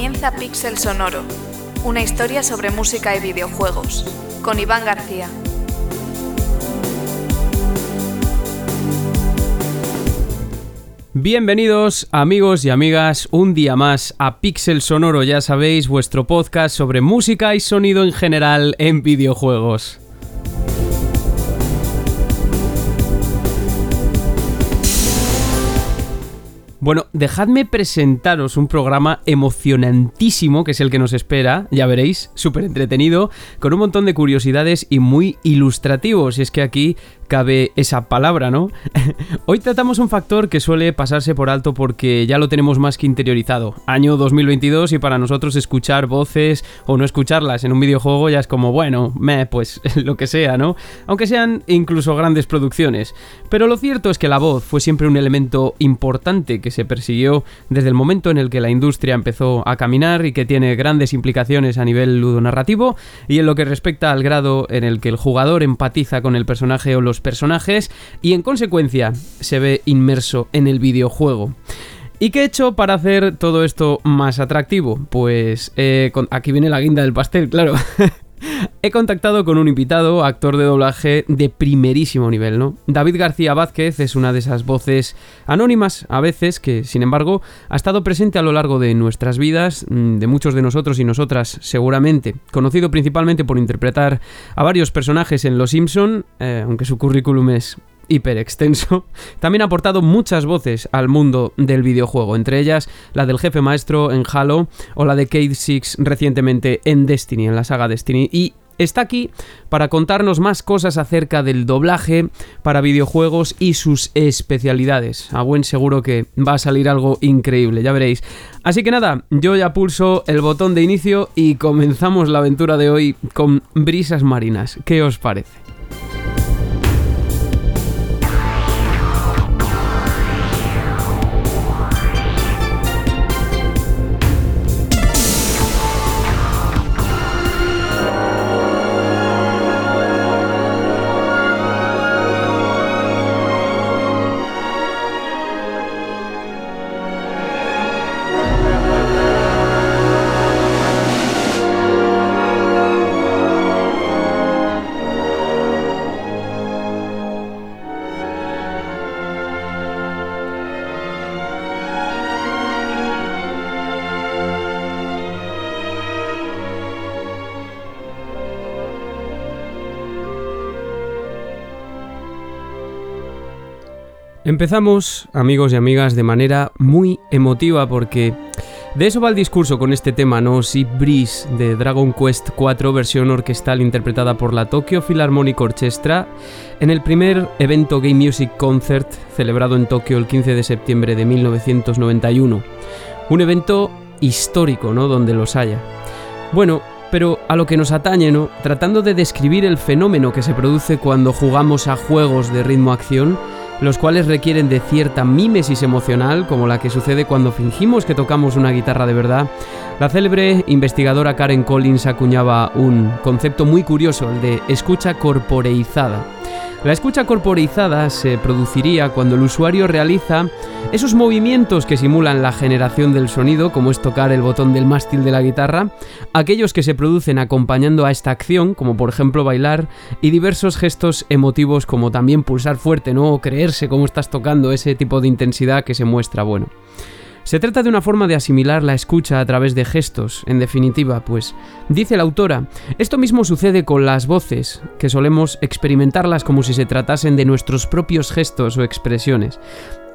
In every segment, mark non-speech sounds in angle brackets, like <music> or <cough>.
Comienza Pixel Sonoro, una historia sobre música y videojuegos, con Iván García. Bienvenidos amigos y amigas un día más a Pixel Sonoro, ya sabéis, vuestro podcast sobre música y sonido en general en videojuegos. Bueno, dejadme presentaros un programa emocionantísimo que es el que nos espera, ya veréis, súper entretenido, con un montón de curiosidades y muy ilustrativos. Y es que aquí cabe esa palabra, ¿no? <laughs> Hoy tratamos un factor que suele pasarse por alto porque ya lo tenemos más que interiorizado. Año 2022 y para nosotros escuchar voces o no escucharlas en un videojuego ya es como, bueno, me, pues <laughs> lo que sea, ¿no? Aunque sean incluso grandes producciones. Pero lo cierto es que la voz fue siempre un elemento importante que se persiguió desde el momento en el que la industria empezó a caminar y que tiene grandes implicaciones a nivel ludonarrativo y en lo que respecta al grado en el que el jugador empatiza con el personaje o los personajes y en consecuencia se ve inmerso en el videojuego. ¿Y qué he hecho para hacer todo esto más atractivo? Pues eh, aquí viene la guinda del pastel, claro. <laughs> He contactado con un invitado, actor de doblaje de primerísimo nivel, ¿no? David García Vázquez es una de esas voces anónimas a veces que, sin embargo, ha estado presente a lo largo de nuestras vidas, mm, de muchos de nosotros y nosotras seguramente, conocido principalmente por interpretar a varios personajes en Los Simpson, eh, aunque su currículum es hiper extenso, <laughs> también ha aportado muchas voces al mundo del videojuego, entre ellas la del jefe maestro en Halo o la de Cade Six recientemente en Destiny, en la saga Destiny, y está aquí para contarnos más cosas acerca del doblaje para videojuegos y sus especialidades. A buen seguro que va a salir algo increíble, ya veréis. Así que nada, yo ya pulso el botón de inicio y comenzamos la aventura de hoy con brisas marinas. ¿Qué os parece? Empezamos, amigos y amigas, de manera muy emotiva porque de eso va el discurso con este tema, ¿no? Sea Breeze de Dragon Quest 4 versión orquestal interpretada por la Tokyo Philharmonic Orchestra en el primer evento Game Music Concert celebrado en Tokio el 15 de septiembre de 1991. Un evento histórico, ¿no? Donde los haya. Bueno, pero a lo que nos atañe, ¿no? Tratando de describir el fenómeno que se produce cuando jugamos a juegos de ritmo-acción, los cuales requieren de cierta mímesis emocional, como la que sucede cuando fingimos que tocamos una guitarra de verdad, la célebre investigadora Karen Collins acuñaba un concepto muy curioso, el de escucha corporeizada. La escucha corporizada se produciría cuando el usuario realiza esos movimientos que simulan la generación del sonido, como es tocar el botón del mástil de la guitarra, aquellos que se producen acompañando a esta acción, como por ejemplo bailar, y diversos gestos emotivos como también pulsar fuerte, ¿no? O creerse cómo estás tocando ese tipo de intensidad que se muestra, bueno. Se trata de una forma de asimilar la escucha a través de gestos, en definitiva, pues, dice la autora, esto mismo sucede con las voces, que solemos experimentarlas como si se tratasen de nuestros propios gestos o expresiones.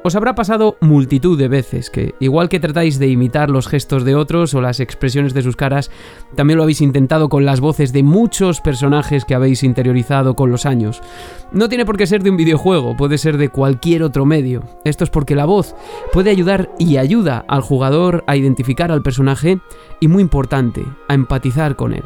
Os habrá pasado multitud de veces que, igual que tratáis de imitar los gestos de otros o las expresiones de sus caras, también lo habéis intentado con las voces de muchos personajes que habéis interiorizado con los años. No tiene por qué ser de un videojuego, puede ser de cualquier otro medio. Esto es porque la voz puede ayudar y ayuda al jugador a identificar al personaje y, muy importante, a empatizar con él.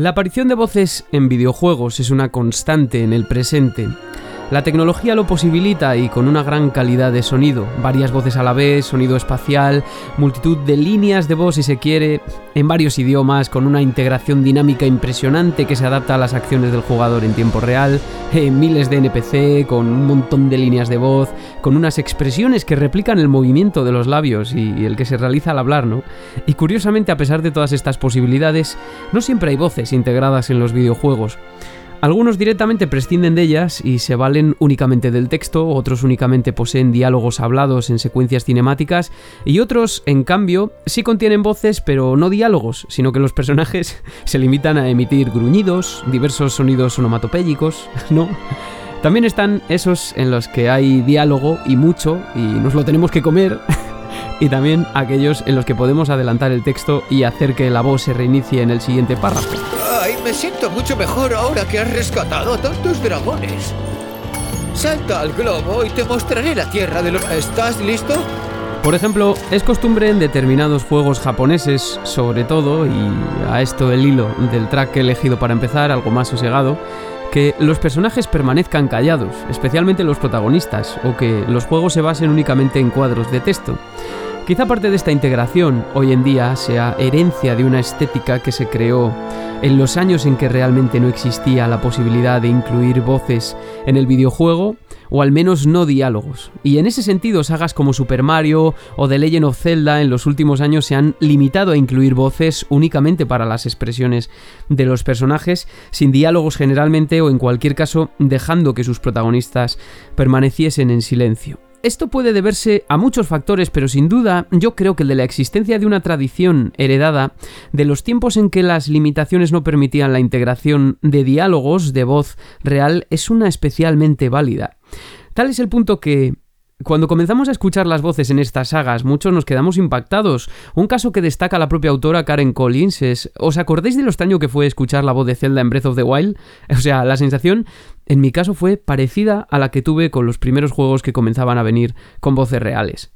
La aparición de voces en videojuegos es una constante en el presente. La tecnología lo posibilita y con una gran calidad de sonido, varias voces a la vez, sonido espacial, multitud de líneas de voz si se quiere, en varios idiomas, con una integración dinámica impresionante que se adapta a las acciones del jugador en tiempo real, eh, miles de NPC, con un montón de líneas de voz, con unas expresiones que replican el movimiento de los labios y, el que se realiza al hablar, ¿no? Y curiosamente, a pesar de todas estas posibilidades, no siempre hay voces integradas en los videojuegos. Algunos directamente prescinden de ellas y se valen únicamente del texto, otros únicamente poseen diálogos hablados en secuencias cinemáticas y otros, en cambio, sí contienen voces pero no diálogos, sino que los personajes <laughs> se limitan a emitir gruñidos, diversos sonidos onomatopéyicos, <laughs> ¿no? También están esos en los que hay diálogo y mucho y nos lo tenemos que comer. <laughs> y también aquellos en los que podemos adelantar el texto y hacer que la voz se reinicie en el siguiente párrafo. Ay, me siento mucho mejor ahora que has rescatado a tantos dragones. Salta al globo y te mostraré la tierra de los... ¿Estás listo? Por ejemplo, es costumbre en determinados juegos japoneses, sobre todo, y a esto el hilo del track elegido para empezar, algo más sosegado, que los personajes permanezcan callados, especialmente los protagonistas, o que los juegos se basen únicamente en cuadros de texto. Quizá parte de esta integración hoy en día sea herencia de una estética que se creó en los años en que realmente no existía la posibilidad de incluir voces en el videojuego o al menos no diálogos. Y en ese sentido, sagas como Super Mario o The Legend of Zelda en los últimos años se han limitado a incluir voces únicamente para las expresiones de los personajes, sin diálogos generalmente o en cualquier caso dejando que sus protagonistas permaneciesen en silencio. Esto puede deberse a muchos factores, pero sin duda yo creo que el de la existencia de una tradición heredada de los tiempos en que las limitaciones no permitían la integración de diálogos de voz real es una especialmente válida. Tal es el punto que cuando comenzamos a escuchar las voces en estas sagas, muchos nos quedamos impactados. Un caso que destaca la propia autora Karen Collins es... ¿Os acordáis de lo extraño que fue escuchar la voz de Zelda en Breath of the Wild? <laughs> O sea, la sensación en mi caso fue parecida a la que tuve con los primeros juegos que comenzaban a venir con voces reales.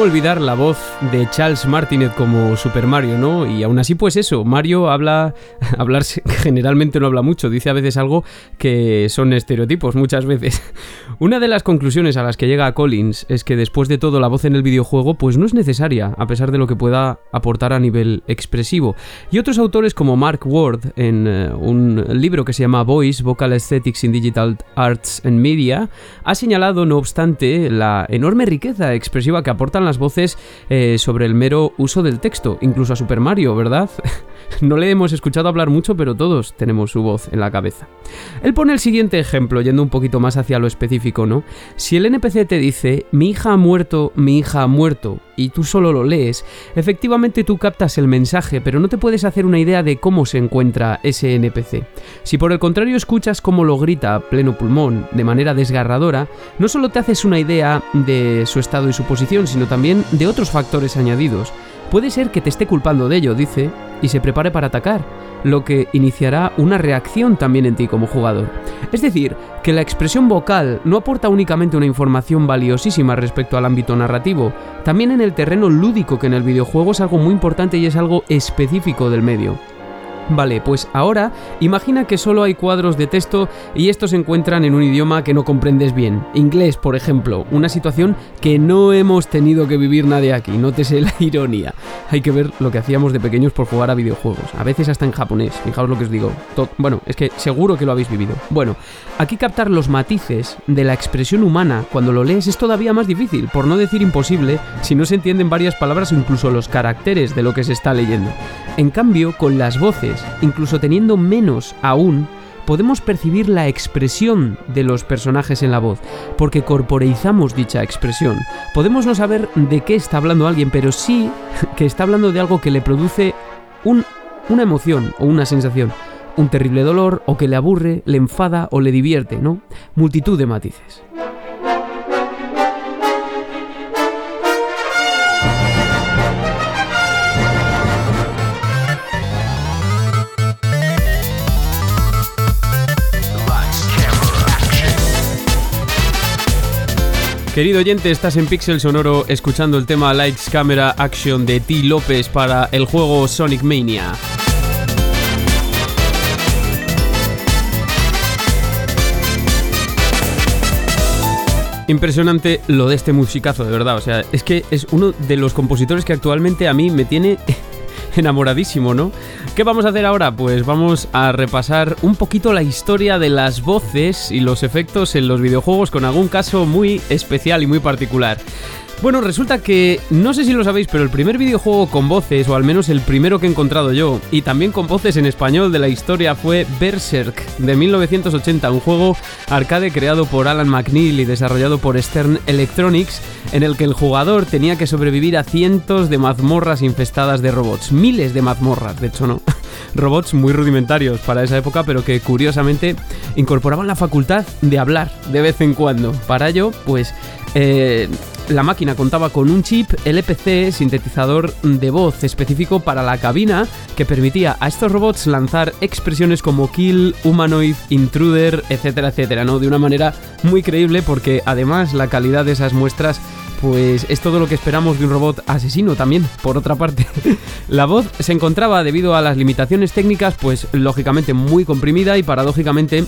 ¿Cómo olvidar la voz de Charles Martinet como Super Mario, no? Y aún así, pues eso, Mario habla, <laughs> hablar generalmente no habla mucho, dice a veces algo que son estereotipos muchas veces. <laughs> Una de las conclusiones a las que llega Collins es que después de todo la voz en el videojuego pues no es necesaria, a pesar de lo que pueda aportar a nivel expresivo. Y otros autores como Mark Ward, en eh, un libro que se llama Voice, Vocal Aesthetics in Digital Arts and Media, ha señalado, no obstante, la enorme riqueza expresiva que aporta las voces eh, sobre el mero uso del texto, incluso a Super Mario, ¿verdad? <laughs> no le hemos escuchado hablar mucho, pero todos tenemos su voz en la cabeza. Él pone el siguiente ejemplo, yendo un poquito más hacia lo específico, ¿no? Si el NPC te dice, mi hija ha muerto, mi hija ha muerto, y tú solo lo lees, efectivamente tú captas el mensaje, pero no te puedes hacer una idea de cómo se encuentra ese NPC. Si por el contrario escuchas cómo lo grita pleno pulmón, de manera desgarradora, no solo te haces una idea de su estado y su posición, sino también de otros factores añadidos. Puede ser que te esté culpando de ello, dice, y se prepare para atacar, lo que iniciará una reacción también en ti como jugador. Es decir, que la expresión vocal no aporta únicamente una información valiosísima respecto al ámbito narrativo, también en el terreno lúdico que en el videojuego es algo muy importante y es algo específico del medio. Vale, pues ahora imagina que solo hay cuadros de texto y estos se encuentran en un idioma que no comprendes bien. Inglés, por ejemplo, una situación que no hemos tenido que vivir nadie aquí, nótese la <laughs> ironía. Hay que ver lo que hacíamos de pequeños por jugar a videojuegos, a veces hasta en japonés, fijaos lo que os digo. bueno, es que seguro que lo habéis vivido. Bueno, aquí captar los matices de la expresión humana cuando lo lees es todavía más difícil, por no decir imposible, si no se entienden varias palabras o incluso los caracteres de lo que se está leyendo. En cambio, con las voces, incluso teniendo menos aún, podemos percibir la expresión de los personajes en la voz, porque corporeizamos dicha expresión. Podemos no saber de qué está hablando alguien, pero sí que está hablando de algo que le produce una emoción o una sensación, un terrible dolor, o que le aburre, le enfada o le divierte, ¿no? Multitud de matices. Querido oyente, estás en Pixel Sonoro escuchando el tema Lights Camera Action de T. López para el juego Sonic Mania. Impresionante lo de este musicazo, de verdad. O sea, es que es uno de los compositores que actualmente a mí me tiene <laughs> enamoradísimo, ¿no? ¿Qué vamos a hacer ahora? Pues vamos a repasar un poquito la historia de las voces y los efectos en los videojuegos con algún caso muy especial y muy particular. Bueno, resulta que, no sé si lo sabéis, pero el primer videojuego con voces, o al menos el primero que he encontrado yo, y también con voces en español de la historia fue Berserk, de 1980, un juego arcade creado por Alan McNeil y desarrollado por Stern Electronics, en el que el jugador tenía que sobrevivir a cientos de mazmorras infestadas de robots, miles de mazmorras, de hecho no. <laughs> robots muy rudimentarios para esa época, pero que curiosamente incorporaban la facultad de hablar de vez en cuando. Para ello, pues eh, la máquina contaba con un chip LPC sintetizador de voz específico para la cabina que permitía a estos robots lanzar expresiones como kill, humanoid, intruder, etcétera, etcétera, ¿no? De una manera muy creíble porque además la calidad de esas muestras pues es todo lo que esperamos de un robot asesino también, por otra parte. <laughs> la voz se encontraba debido a las limitaciones técnicas, pues lógicamente muy comprimida y paradójicamente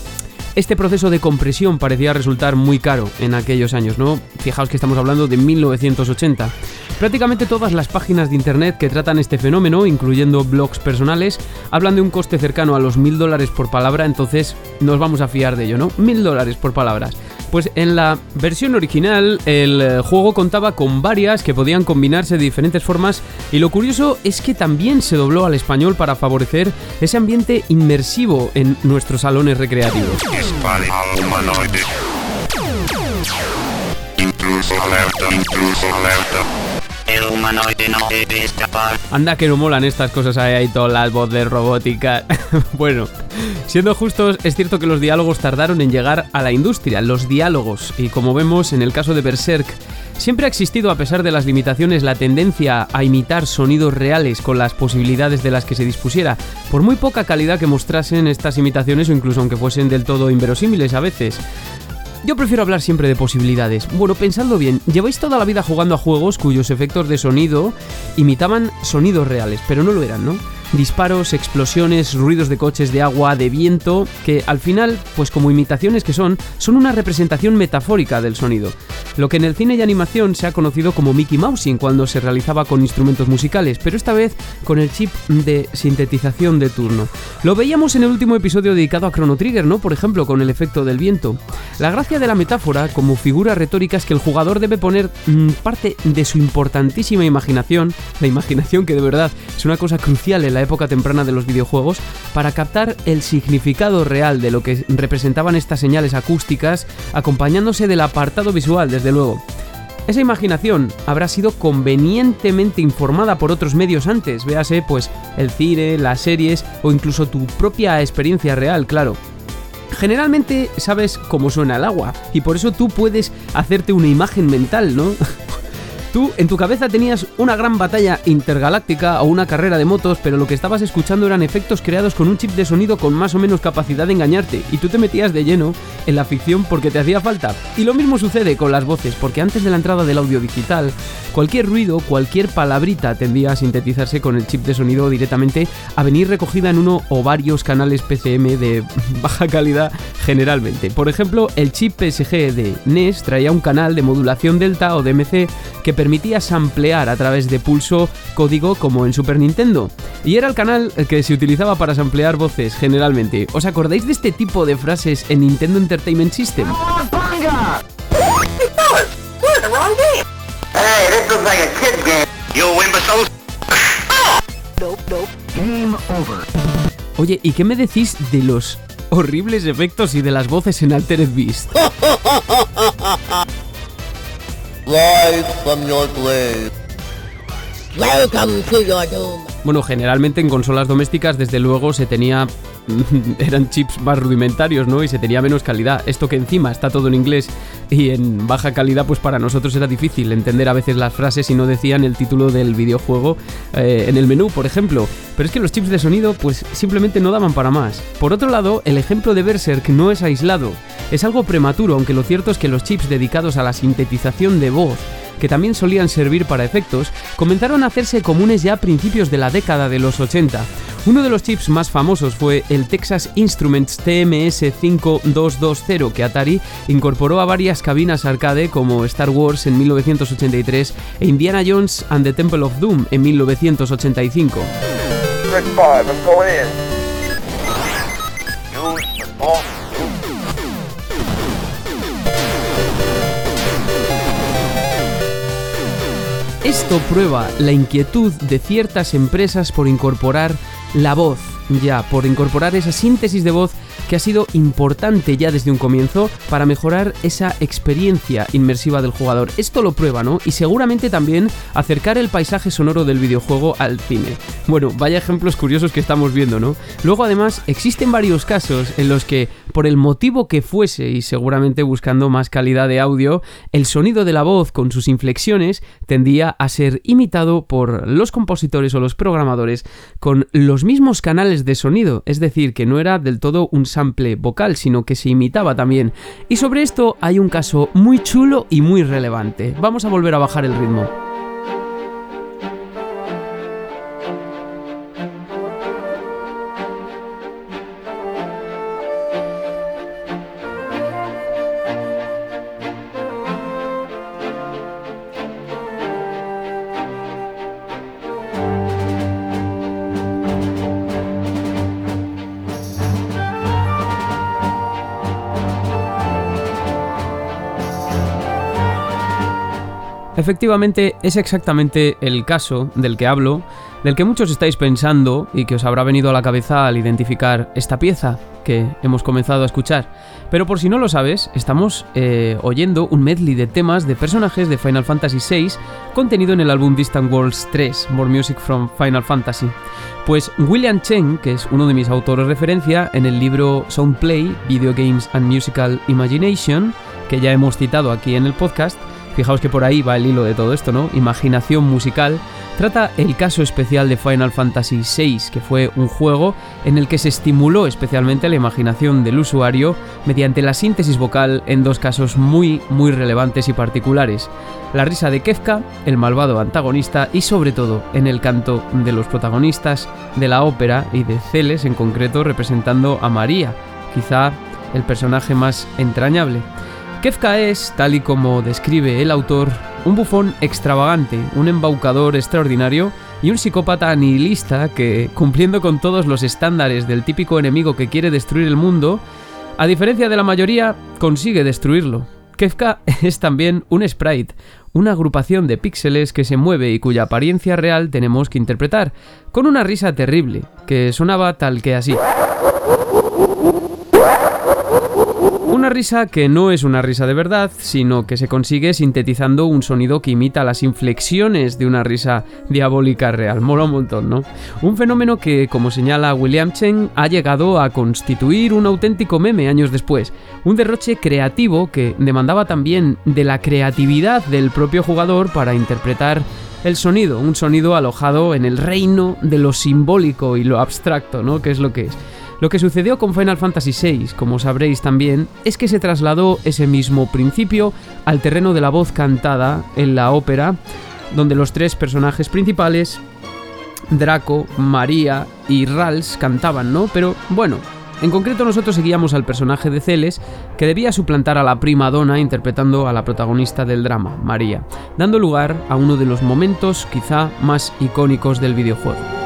este proceso de compresión parecía resultar muy caro en aquellos años, ¿no? Fijaos que estamos hablando de 1980. Prácticamente todas las páginas de internet que tratan este fenómeno, incluyendo blogs personales, hablan de un coste cercano a los mil dólares por palabra, entonces nos vamos a fiar de ello, ¿no? Mil dólares por palabras. Pues en la versión original el eh, juego contaba con varias que podían combinarse de diferentes formas y lo curioso es que también se dobló al español para favorecer ese ambiente inmersivo en nuestros salones recreativos. Anda que no molan estas cosas ahí, ahí todas las voces robóticas. <laughs> bueno, siendo justos, es cierto que los diálogos tardaron en llegar a la industria, los diálogos, y como vemos en el caso de Berserk, Siempre ha existido, a pesar de las limitaciones, la tendencia a imitar sonidos reales con las posibilidades de las que se dispusiera, por muy poca calidad que mostrasen estas imitaciones o incluso aunque fuesen del todo inverosímiles a veces. Yo prefiero hablar siempre de posibilidades. Bueno, pensadlo bien, lleváis toda la vida jugando a juegos cuyos efectos de sonido imitaban sonidos reales, pero no lo eran, ¿no? Disparos, explosiones, ruidos de coches, de agua, de viento, que al final, pues como imitaciones que son, son una representación metafórica del sonido. Lo que en el cine y animación se ha conocido como Mickey Mousing cuando se realizaba con instrumentos musicales, pero esta vez con el chip de sintetización de turno. Lo veíamos en el último episodio dedicado a Chrono Trigger, ¿no? Por ejemplo, con el efecto del viento. La gracia de la metáfora como figura retórica es que el jugador debe poner mm, parte de su importantísima imaginación, la imaginación que de verdad es una cosa crucial en la época temprana de los videojuegos para captar el significado real de lo que representaban estas señales acústicas, acompañándose del apartado visual, desde luego. Esa imaginación habrá sido convenientemente informada por otros medios antes, véase pues el cine, las series o incluso tu propia experiencia real, claro. Generalmente sabes cómo suena el agua y por eso tú puedes hacerte una imagen mental, ¿no? <laughs> Tú en tu cabeza tenías una gran batalla intergaláctica o una carrera de motos, pero lo que estabas escuchando eran efectos creados con un chip de sonido con más o menos capacidad de engañarte, y tú te metías de lleno en la ficción porque te hacía falta. Y lo mismo sucede con las voces, porque antes de la entrada del audio digital, cualquier ruido, cualquier palabrita tendía a sintetizarse con el chip de sonido directamente a venir recogida en uno o varios canales PCM de <laughs> baja calidad generalmente. Por ejemplo, el chip PSG de NES traía un canal de modulación delta o DMC que permitía samplear a través de pulso código como en Super Nintendo. Y era el canal que se utilizaba para samplear voces generalmente. ¿Os acordáis de este tipo de frases en Nintendo Entertainment System? Oye, ¿y qué me decís de los horribles efectos y de las voces en Altered Beast? Rise from your grave. Welcome to your doom. Bueno, generalmente en consolas domésticas, desde luego, se tenía. <laughs> eran chips más rudimentarios, ¿no? Y se tenía menos calidad. Esto que encima está todo en inglés y en baja calidad, pues para nosotros era difícil entender a veces las frases y no decían el título del videojuego eh, en el menú, por ejemplo. Pero es que los chips de sonido, pues simplemente no daban para más. Por otro lado, el ejemplo de Berserk no es aislado. Es algo prematuro, aunque lo cierto es que los chips dedicados a la sintetización de voz que también solían servir para efectos, comenzaron a hacerse comunes ya a principios de la década de los 80. Uno de los chips más famosos fue el Texas Instruments TMS 5220 que Atari incorporó a varias cabinas arcade como Star Wars en 1983 e Indiana Jones and the Temple of Doom en 1985. Esto prueba la inquietud de ciertas empresas por incorporar la voz, ya, por incorporar esa síntesis de voz que ha sido importante ya desde un comienzo para mejorar esa experiencia inmersiva del jugador. Esto lo prueba, ¿no? Y seguramente también acercar el paisaje sonoro del videojuego al cine. Bueno, vaya ejemplos curiosos que estamos viendo, ¿no? Luego además existen varios casos en los que, por el motivo que fuese y seguramente buscando más calidad de audio, el sonido de la voz con sus inflexiones tendía a ser imitado por los compositores o los programadores con los mismos canales de sonido, es decir, que no era del todo un vocal, sino que se imitaba también. Y sobre esto hay un caso muy chulo y muy relevante. Vamos a volver a bajar el ritmo. Efectivamente, es exactamente el caso del que hablo, del que muchos estáis pensando y que os habrá venido a la cabeza al identificar esta pieza que hemos comenzado a escuchar. Pero por si no lo sabes, estamos eh, oyendo un medley de temas de personajes de Final Fantasy VI contenido en el álbum Distant Worlds 3, More Music from Final Fantasy. Pues William Chen, que es uno de mis autores referencia en el libro Soundplay, Video Games and Musical Imagination, que ya hemos citado aquí en el podcast, Fijaos que por ahí va el hilo de todo esto, ¿no? Imaginación musical. Trata el caso especial de Final Fantasy VI, que fue un juego en el que se estimuló especialmente la imaginación del usuario mediante la síntesis vocal en dos casos muy, muy relevantes y particulares. La risa de Kefka, el malvado antagonista, y sobre todo en el canto de los protagonistas de la ópera y de Celes en concreto representando a María, quizá el personaje más entrañable. Kefka es, tal y como describe el autor, un bufón extravagante, un embaucador extraordinario y un psicópata nihilista que, cumpliendo con todos los estándares del típico enemigo que quiere destruir el mundo, a diferencia de la mayoría, consigue destruirlo. Kefka <laughs> es también un sprite, una agrupación de píxeles que se mueve y cuya apariencia real tenemos que interpretar, con una risa terrible, que sonaba tal que así. Una risa que no es una risa de verdad, sino que se consigue sintetizando un sonido que imita las inflexiones de una risa diabólica real. Mola un montón, ¿no? Un fenómeno que, como señala William Chen, ha llegado a constituir un auténtico meme años después. Un derroche creativo que demandaba también de la creatividad del propio jugador para interpretar el sonido, un sonido alojado en el reino de lo simbólico y lo abstracto, ¿no? Que es lo que es. Lo que sucedió con Final Fantasy VI, como sabréis también, es que se trasladó ese mismo principio al terreno de la voz cantada en la ópera, donde los tres personajes principales, Draco, María y Rals, cantaban, ¿no? Pero bueno, en concreto nosotros seguíamos al personaje de Celes, que debía suplantar a la prima donna interpretando a la protagonista del drama, María, dando lugar a uno de los momentos quizá más icónicos del videojuego.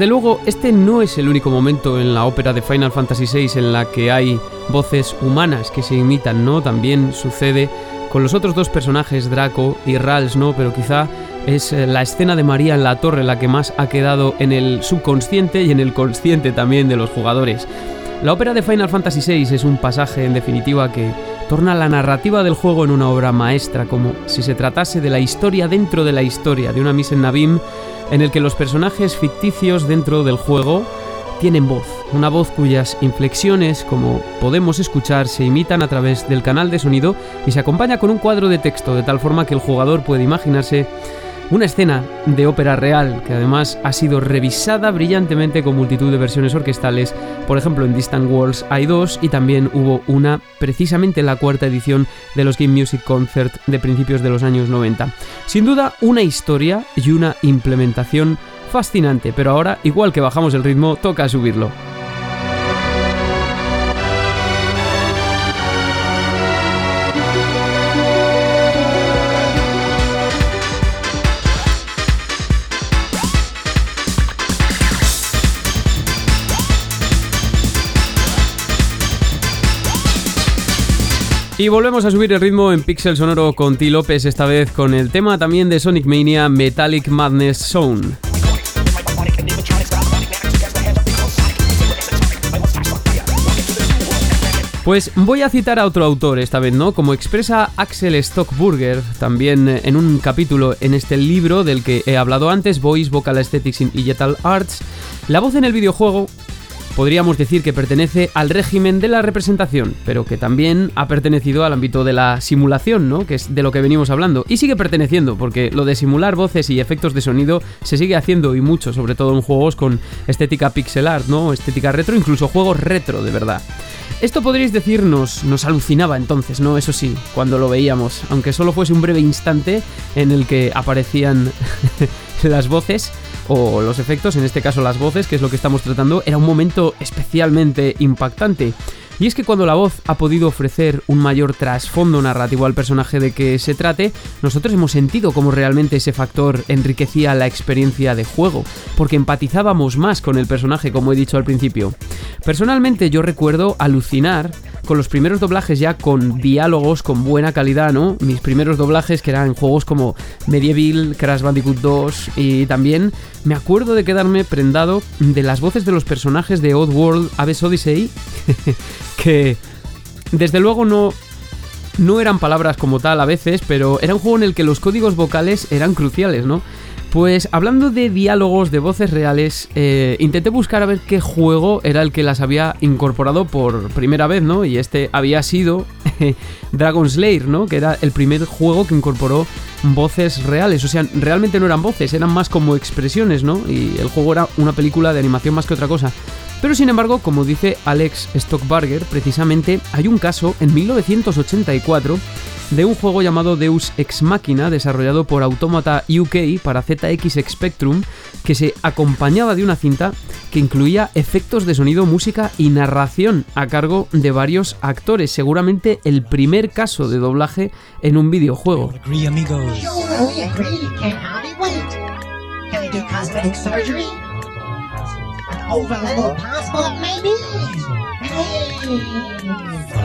Desde luego, este no es el único momento en la ópera de Final Fantasy VI en la que hay voces humanas que se imitan, ¿no? También sucede con los otros dos personajes, Draco y Rals, ¿no? Pero quizá es eh, la escena de María en la torre la que más ha quedado en el subconsciente y en el consciente también de los jugadores. La ópera de Final Fantasy VI es un pasaje, en definitiva, que torna la narrativa del juego en una obra maestra, como si se tratase de la historia dentro de la historia, de una mise en Navim en el que los personajes ficticios dentro del juego tienen voz, una voz cuyas inflexiones, como podemos escuchar, se imitan a través del canal de sonido y se acompaña con un cuadro de texto, de tal forma que el jugador puede imaginarse una escena de ópera real que además ha sido revisada brillantemente con multitud de versiones orquestales. Por ejemplo, en Distant Worlds hay dos y también hubo una precisamente en la cuarta edición de los Game Music Concert de principios de los años 90. Sin duda, una historia y una implementación fascinante, pero ahora, igual que bajamos el ritmo, toca subirlo. Y volvemos a subir el ritmo en Pixel Sonoro con T. López, esta vez con el tema también de Sonic Mania Metallic Madness Zone. Pues voy a citar a otro autor esta vez, ¿no? Como expresa Axel Stockburger, también en un capítulo en este libro del que he hablado antes, Voice, Vocal Aesthetics in Digital Arts, la voz en el videojuego podríamos decir que pertenece al régimen de la representación, pero que también ha pertenecido al ámbito de la simulación, ¿no? Que es de lo que venimos hablando. Y sigue perteneciendo, porque lo de simular voces y efectos de sonido se sigue haciendo y mucho, sobre todo en juegos con estética pixel art, ¿no? Estética retro, incluso juegos retro, de verdad. Esto podríais decirnos, nos alucinaba entonces, ¿no? Eso sí, cuando lo veíamos, aunque solo fuese un breve instante en el que aparecían <laughs> las voces o los efectos, en este caso las voces, que es lo que estamos tratando, era un momento especialmente impactante. Y es que cuando la voz ha podido ofrecer un mayor trasfondo narrativo al personaje de que se trate, nosotros hemos sentido cómo realmente ese factor enriquecía la experiencia de juego, porque empatizábamos más con el personaje, como he dicho al principio. Personalmente yo recuerdo alucinar con los primeros doblajes ya con diálogos con buena calidad, ¿no? Mis primeros doblajes que eran juegos como Medieval, Crash Bandicoot 2 y también me acuerdo de quedarme prendado de las voces de los personajes de Oddworld Abyss Odyssey <laughs> que desde luego no no eran palabras como tal a veces, pero era un juego en el que los códigos vocales eran cruciales, ¿no? Pues hablando de diálogos, de voces reales, eh, intenté buscar a ver qué juego era el que las había incorporado por primera vez, ¿no? Y este había sido <laughs> Dragon Slayer, ¿no? Que era el primer juego que incorporó voces reales. O sea, realmente no eran voces, eran más como expresiones, ¿no? Y el juego era una película de animación más que otra cosa. Pero sin embargo, como dice Alex Stockbarger, precisamente hay un caso en 1984 de un juego llamado Deus Ex Machina desarrollado por Automata UK para ZX Spectrum que se acompañaba de una cinta que incluía efectos de sonido, música y narración a cargo de varios actores, seguramente el primer caso de doblaje en un videojuego. Follow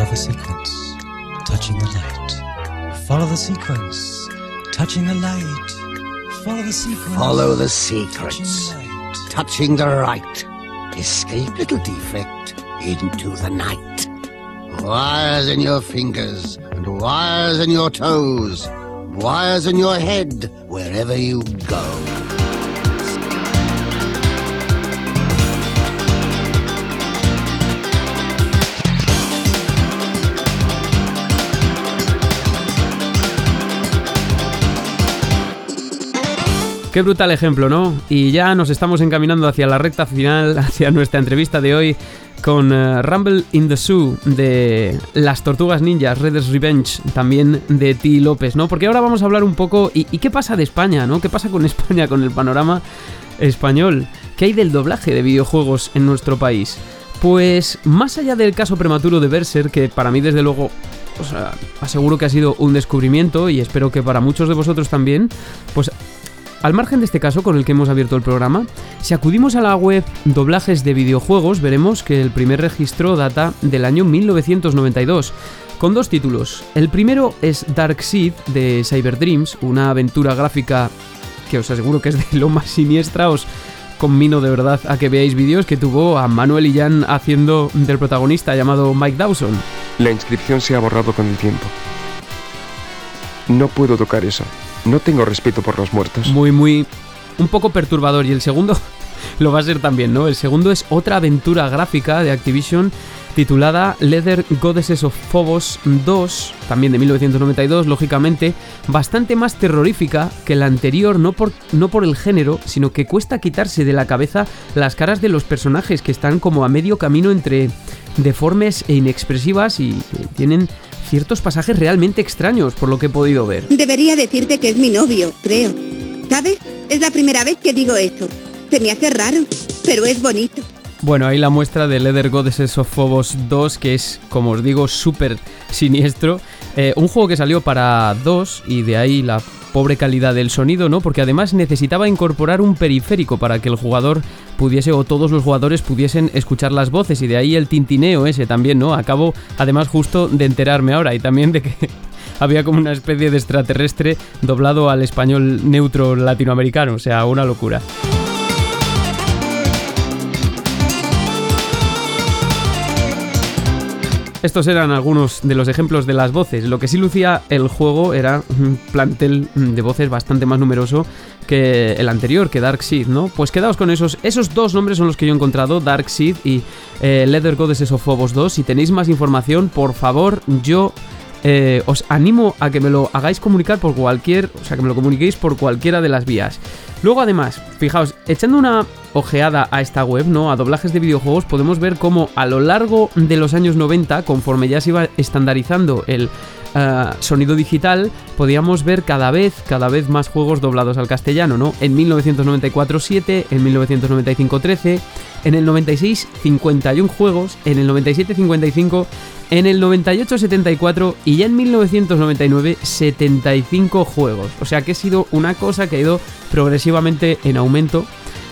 the sequence. Touching the light. Follow the sequence. Touching the light. Follow the sequence. Touching the light. Touching the right. Escape little defect into the night. Wires in your fingers and wires in your toes. Wires in your head wherever you go. Qué brutal ejemplo, ¿no? Y ya nos estamos encaminando hacia la recta final, <laughs> hacia nuestra entrevista de hoy con eh, Rumble in the Zoo de Las Tortugas Ninjas, Red's Revenge, también de T. López, ¿no? Porque ahora vamos a hablar un poco, y, qué pasa de España, ¿no? ¿Qué pasa con <laughs> España, con el panorama español? ¿Qué hay del doblaje de videojuegos en nuestro país? Pues más allá del caso prematuro de Berser, que para mí desde luego aseguro que ha sido un descubrimiento y espero que para muchos de vosotros también, pues al margen de este caso con el que hemos abierto el programa, si acudimos a la web Doblajes de videojuegos, veremos que el primer registro data del año 1992 con dos títulos. El primero es Dark Seed de Cyber Dreams, una aventura gráfica que os aseguro que es de lo más siniestra, os conmino de verdad a que veáis vídeos que tuvo a Manuel y Jan haciendo del protagonista llamado Mike Dawson. La inscripción se ha borrado con el tiempo. No puedo tocar eso. No tengo respeto por los muertos. Muy, muy... un poco perturbador. Y el segundo <laughs> lo va a ser también, ¿no? El segundo es otra aventura gráfica de Activision titulada Leather Goddesses of Phobos 2, también de 1992, lógicamente, bastante más terrorífica que la anterior, no por, no por el género, sino que cuesta quitarse de la cabeza las caras de los personajes que están como a medio camino entre deformes e inexpresivas y tienen ciertos pasajes realmente extraños, por lo que he podido ver. Debería decirte que es mi novio, creo. ¿Sabes? Es la primera vez que digo esto. Se me hace raro, pero es bonito. Bueno, ahí la muestra de Leather Goddesses of Phobos 2, que es, como os digo, súper siniestro. Eh, un juego que salió para 2 y de ahí la pobre calidad del sonido, ¿no? Porque además necesitaba incorporar un periférico para que el jugador pudiese o todos los jugadores pudiesen escuchar las voces y de ahí el tintineo ese también, ¿no? Acabo además justo de enterarme ahora y también de que <laughs> había como una especie de extraterrestre doblado al español neutro latinoamericano, o sea, una locura. Estos eran algunos de los ejemplos de las voces. Lo que sí lucía el juego era un plantel de voces bastante más numeroso que el anterior, que Dark Seed, ¿no? Pues quedaos con esos. Esos dos nombres son los que yo he encontrado, Dark Seed y eh, Leather Goddesses of Phobos 2. Si tenéis más información, por favor, yo eh, os animo a que me lo hagáis comunicar por cualquier, o sea, que me lo comuniquéis por cualquiera de las vías. Luego además, fijaos, echando una ojeada a esta web, ¿no? A doblajes de videojuegos, podemos ver cómo a lo largo de los años 90, conforme ya se iba estandarizando el eh, sonido digital, podíamos ver cada vez, cada vez más juegos doblados al castellano, ¿no? En 1994 7, en 1995 13, en el 96 51 juegos, en el 97 55 en el 98-74 y ya en 1999 75 juegos. O sea que ha sido una cosa que ha ido progresivamente en aumento,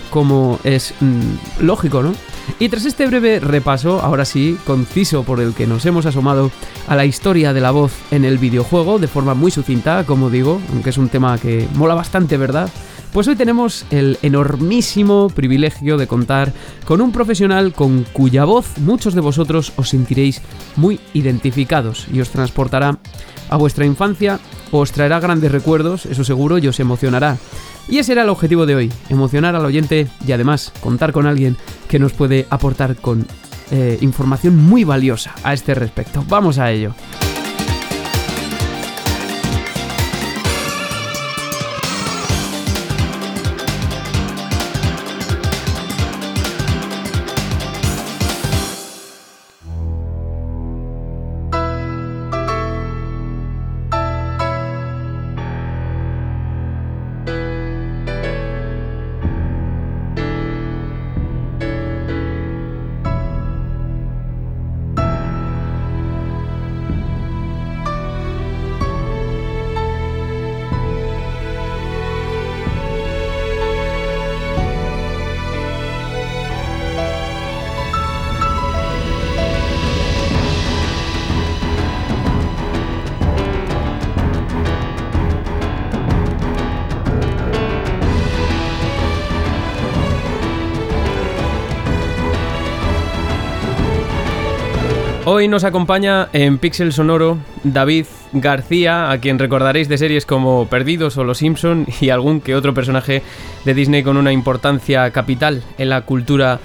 como es mm, lógico, ¿no? Y tras este breve repaso, ahora sí, conciso por el que nos hemos asomado a la historia de la voz en el videojuego, de forma muy sucinta, como digo, aunque es un tema que mola bastante, ¿verdad? Pues hoy tenemos el enormísimo privilegio de contar con un profesional con cuya voz muchos de vosotros os sentiréis muy identificados y os transportará a vuestra infancia, os traerá grandes recuerdos, eso seguro, y os emocionará. Y ese era el objetivo de hoy, emocionar al oyente y además contar con alguien que nos puede aportar con eh, información muy valiosa a este respecto. Vamos a ello. Hoy nos acompaña en Pixel Sonoro David García, a quien recordaréis de series como Perdidos o Los Simpson y algún que otro personaje de Disney con una importancia capital en la cultura